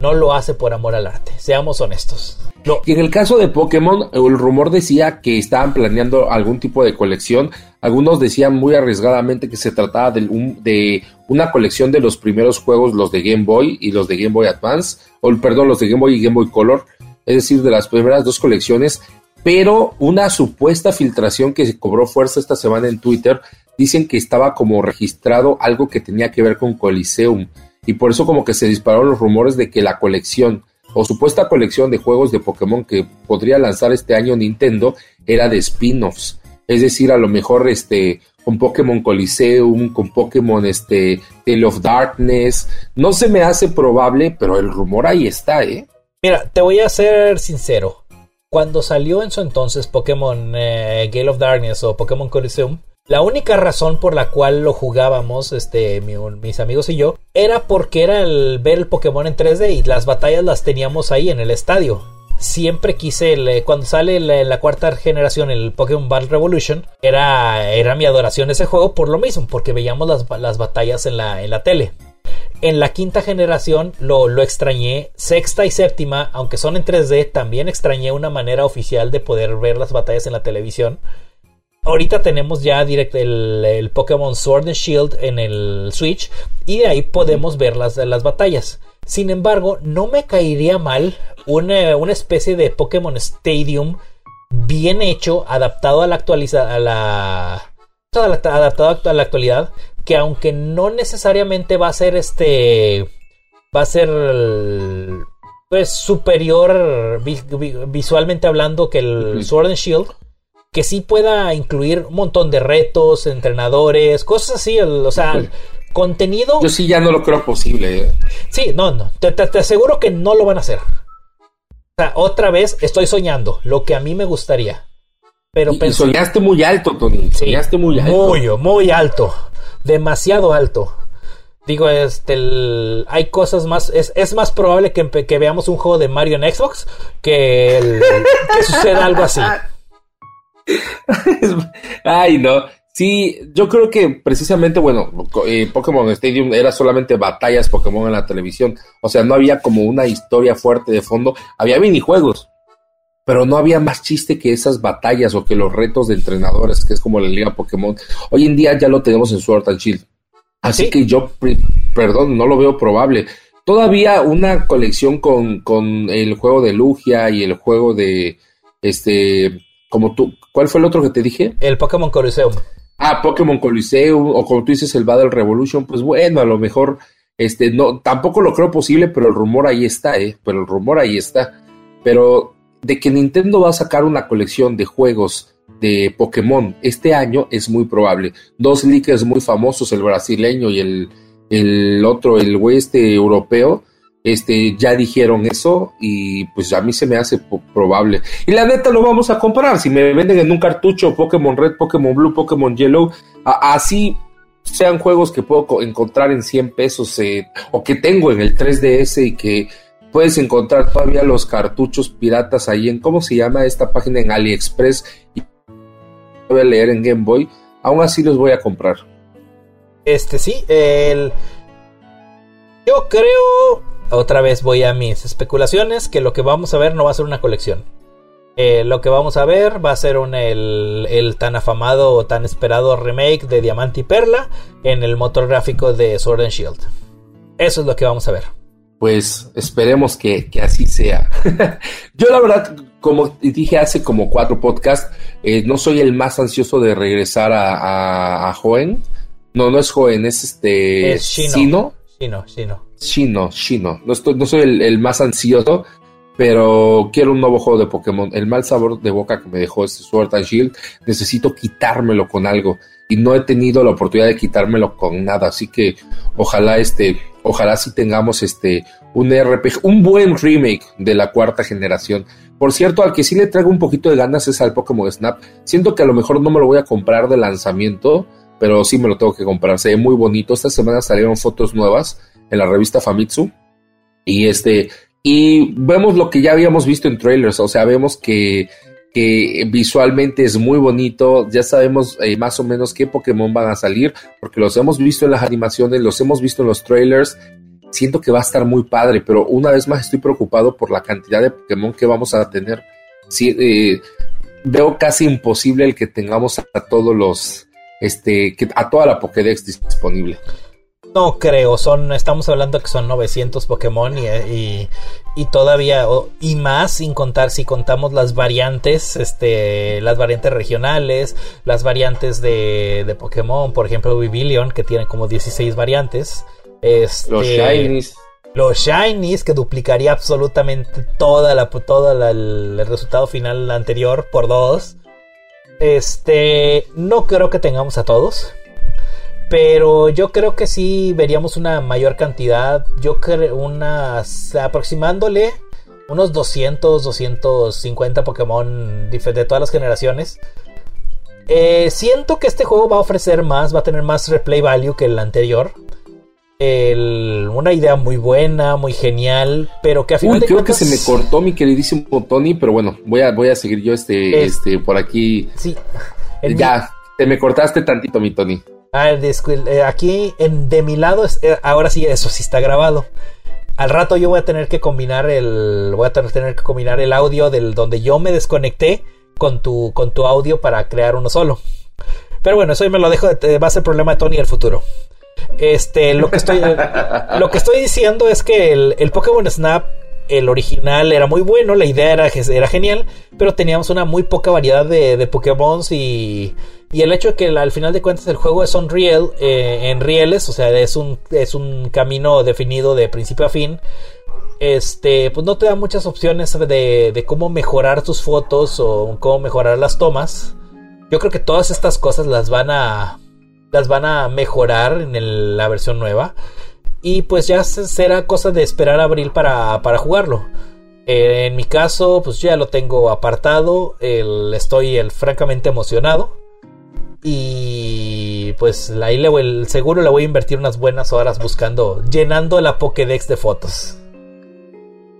No lo hace por amor al arte, seamos honestos. Y en el caso de Pokémon, el rumor decía que estaban planeando algún tipo de colección. Algunos decían muy arriesgadamente que se trataba de, de una colección de los primeros juegos, los de Game Boy y los de Game Boy Advance, o perdón, los de Game Boy y Game Boy Color, es decir, de las primeras dos colecciones. Pero una supuesta filtración que cobró fuerza esta semana en Twitter dicen que estaba como registrado algo que tenía que ver con Coliseum y por eso como que se dispararon los rumores de que la colección o supuesta colección de juegos de Pokémon que podría lanzar este año Nintendo era de spin-offs. Es decir, a lo mejor este con Pokémon Coliseum, con Pokémon este Tale of Darkness. No se me hace probable, pero el rumor ahí está, ¿eh? Mira, te voy a ser sincero. Cuando salió en su entonces Pokémon eh, Gale of Darkness o Pokémon Coliseum, la única razón por la cual lo jugábamos, este, mis amigos y yo, era porque era el ver el Pokémon en 3D y las batallas las teníamos ahí en el estadio. Siempre quise, cuando sale la, cuarta generación, el Pokémon Battle Revolution, era, era mi adoración ese juego por lo mismo, porque veíamos las, batallas en la, en la tele. En la quinta generación lo, lo, extrañé. Sexta y séptima, aunque son en 3D, también extrañé una manera oficial de poder ver las batallas en la televisión ahorita tenemos ya directo el, Pokémon Sword and Shield en el Switch y de ahí podemos ver las, las batallas. Sin embargo, no me caería mal una, una especie de Pokémon Stadium bien hecho, adaptado a la actualidad, a la, adaptado a la actualidad, que aunque no necesariamente va a ser este, va a ser pues superior visualmente hablando que el Sword and Shield que sí pueda incluir un montón de retos, entrenadores, cosas así, o sea, contenido. Yo sí ya no lo creo posible. ¿eh? Sí, no, no, te, aseguro que no lo van a hacer. O sea, otra vez estoy soñando, lo que a mí me gustaría. Pero y, soñaste muy alto, Tony. soñaste muy alto. Muy, muy alto. Demasiado alto. Digo, este, hay cosas más. Es, es más probable que, que, veamos un juego de Mario en Xbox que, el, que suceda algo así. *laughs* *laughs* Ay, no. Sí, yo creo que precisamente, bueno, eh, Pokémon Stadium era solamente batallas Pokémon en la televisión. O sea, no había como una historia fuerte de fondo. Había minijuegos, pero no había más chiste que esas batallas o que los retos de entrenadores, que es como la Liga Pokémon. Hoy en día ya lo tenemos en Sword and Shield. Así que yo, perdón, no lo veo probable. Todavía una colección con, con el juego de Lugia y el juego de este como tú, ¿cuál fue el otro que te dije? El Pokémon Coliseum. Ah, Pokémon Coliseum, o como tú dices, el Battle Revolution, pues bueno, a lo mejor, este, no, tampoco lo creo posible, pero el rumor ahí está, eh, pero el rumor ahí está. Pero de que Nintendo va a sacar una colección de juegos de Pokémon este año es muy probable. Dos leakers muy famosos, el brasileño y el, el otro, el güey este europeo, este, ya dijeron eso y pues a mí se me hace probable. Y la neta lo vamos a comprar. Si me venden en un cartucho Pokémon Red, Pokémon Blue, Pokémon Yellow, así sean juegos que puedo encontrar en 100 pesos eh, o que tengo en el 3DS y que puedes encontrar todavía los cartuchos piratas ahí en, ¿cómo se llama esta página? En AliExpress y voy a leer en Game Boy. Aún así los voy a comprar. Este sí, el... Yo creo otra vez voy a mis especulaciones, que lo que vamos a ver no va a ser una colección. Eh, lo que vamos a ver va a ser un, el, tan afamado o tan esperado remake de Diamante y Perla en el motor gráfico de Sword and Shield. Eso es lo que vamos a ver. Pues esperemos que, así sea. *laughs* Yo la verdad, como dije hace como cuatro podcasts, eh, no soy el más ansioso de regresar a, a, Joen. No, no es Joen, es este... Es Shino. Shino, Shino. Shino, Shino. No, estoy, no soy el, más ansioso, pero quiero un nuevo juego de Pokémon. El mal sabor de boca que me dejó este Sword and Shield, necesito quitármelo con algo. Y no he tenido la oportunidad de quitármelo con nada. Así que ojalá este, ojalá sí tengamos este, un RPG, un buen remake de la cuarta generación. Por cierto, al que sí le traigo un poquito de ganas es al Pokémon Snap. Siento que a lo mejor no me lo voy a comprar de lanzamiento, pero sí me lo tengo que comprar. Se ve muy bonito. Esta semana salieron fotos nuevas en la revista Famitsu. Y este, y vemos lo que ya habíamos visto en trailers, o sea, vemos que, que visualmente es muy bonito, ya sabemos eh, más o menos qué Pokémon van a salir, porque los hemos visto en las animaciones, los hemos visto en los trailers, siento que va a estar muy padre, pero una vez más estoy preocupado por la cantidad de Pokémon que vamos a tener. Eh, veo casi imposible el que tengamos a, todos los, este, que, a toda la Pokédex disponible. No creo, son, estamos hablando que son 900 Pokémon y, y todavía y más sin contar si contamos las variantes este las variantes regionales las variantes de, de Pokémon por ejemplo Vivillion que tiene como 16 variantes este, los shinies los shinies que duplicaría absolutamente toda la toda el resultado final anterior por dos este no creo que tengamos a todos pero yo creo que sí veríamos una mayor cantidad. Yo creo unas. aproximándole unos 200, 250 Pokémon de todas las generaciones. Eh, siento que este juego va a ofrecer más, va a tener más replay value que el anterior. Una idea muy buena, muy genial, pero que a final Uy, creo que se me cortó mi queridísimo Tony, pero bueno, voy a, voy a seguir yo este, este por aquí. Sí. Ya, te me cortaste tantito, mi Tony. Ah, eh, aquí en, de mi lado, eh, ahora sí, eso sí está grabado. Al rato yo voy a tener que combinar el. Voy a tener que combinar el audio del donde yo me desconecté con tu, con tu audio para crear uno solo. Pero bueno, eso me lo dejo. Va a ser problema de Tony el futuro. Este, lo que estoy. *laughs* lo que estoy diciendo es que el, el Pokémon Snap el original era muy bueno, la idea era, era genial, pero teníamos una muy poca variedad de, de Pokémon y, y el hecho de que al final de cuentas el juego es Unreal, eh, en rieles, o sea, es un, es un camino definido de principio a fin, este, pues no te da muchas opciones de, de cómo mejorar tus fotos o cómo mejorar las tomas. Yo creo que todas estas cosas las van a, las van a mejorar en la versión nueva. Y pues ya será cosa de esperar a abril para, jugarlo. Eh, en mi caso, pues ya lo tengo apartado. estoy francamente emocionado. Y pues ahí le seguro le voy a invertir unas buenas horas buscando, llenando la Pokédex de fotos.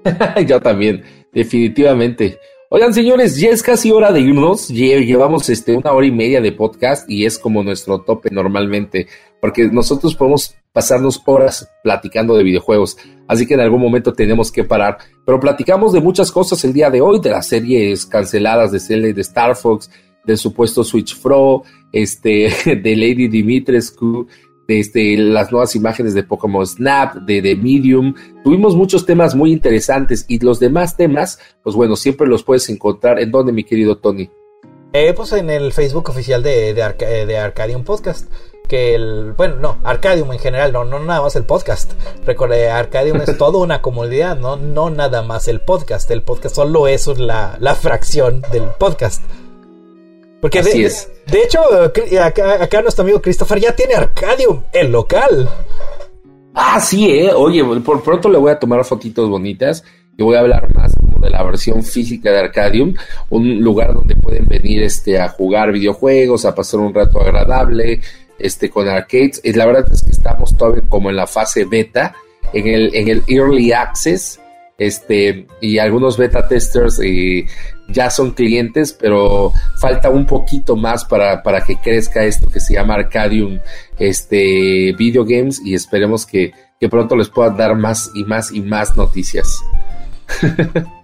*laughs* Yo también, definitivamente. Oigan, señores, ya es casi hora de irnos. Llevamos este, una hora y media de podcast y es como nuestro tope normalmente, porque nosotros podemos pasarnos horas platicando de videojuegos, así que en algún momento tenemos que parar. Pero platicamos de muchas cosas el día de hoy, de las series canceladas de de Star Fox, del supuesto Switch Pro, este, *laughs* de Lady Dimitrescu, este, las nuevas imágenes de Pokémon Snap, de, de Medium. Tuvimos muchos temas muy interesantes y los demás temas, pues bueno, siempre los puedes encontrar. ¿En dónde, mi querido Tony? Eh, pues en el Facebook oficial de, de, de Arcadium Podcast que el, bueno, no, Arcadium en general, no, no nada más el podcast. Recuerde, Arcadium es *laughs* toda una comunidad, no, no nada más el podcast. El podcast solo es la, la fracción del podcast. Porque de, es. de, hecho, acá, nuestro amigo Christopher ya tiene Arcadium, el local. Ah, sí, eh. Oye, por pronto le voy a tomar fotitos bonitas y voy a hablar más como de la versión física de Arcadium, un lugar donde pueden venir este a jugar videojuegos, a pasar un rato agradable, este con arcades. Y la verdad es que estamos todavía como en la fase beta, en el en el early access este, y algunos beta testers eh, ya son clientes, pero falta un poquito más para, para, que crezca esto que se llama Arcadium este, Video Games y esperemos que, que pronto les pueda dar más y más y más noticias. *laughs*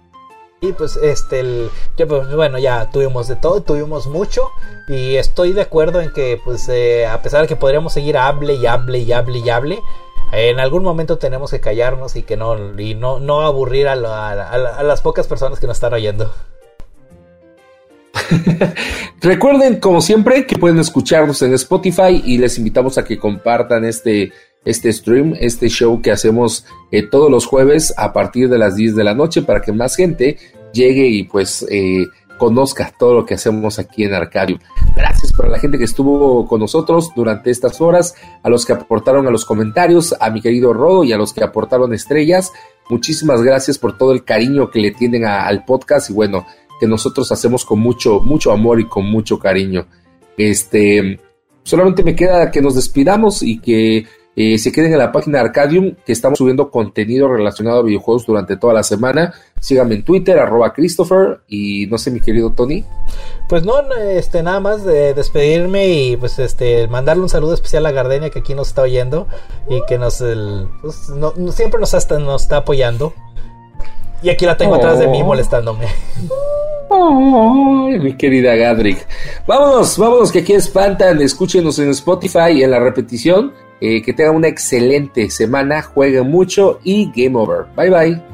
Y pues este, el, pues, bueno, ya tuvimos de todo, tuvimos mucho y estoy de acuerdo en que pues eh, a pesar de que podríamos seguir hable y hable y hable y hable, en algún momento tenemos que callarnos y que no y no, no aburrir a, las pocas personas que nos están oyendo. *laughs* Recuerden, como siempre, que pueden escucharnos en Spotify y les invitamos a que compartan este, este stream, este show que hacemos eh, todos los jueves a partir de las 10 de la noche para que más gente llegue y pues eh, conozca todo lo que hacemos aquí en Arcadium. Gracias para la gente que estuvo con nosotros durante estas horas, a los que aportaron a los comentarios, a mi querido Rodo y a los que aportaron estrellas. Muchísimas gracias por todo el cariño que le tienen al podcast y bueno, que nosotros hacemos con mucho, mucho amor y con mucho cariño. Este, solamente me queda que nos despidamos y que eh, se queden en la página Arcadium, que estamos subiendo contenido relacionado a videojuegos durante toda la semana. Síganme en Twitter, arroba Christopher, y no sé, mi querido Tony. Pues no, este, nada más de despedirme y pues este, mandarle un saludo especial a Gardenia que aquí nos está oyendo y que nos, pues, siempre nos está, nos está apoyando. Y aquí la tengo atrás de mí oh. molestándome. mi querida Gadrick. Vámonos, vámonos, que aquí espantan. Escúchenos en Spotify y en la repetición. Eh, que tengan una excelente semana, jueguen mucho y game over. Bye bye.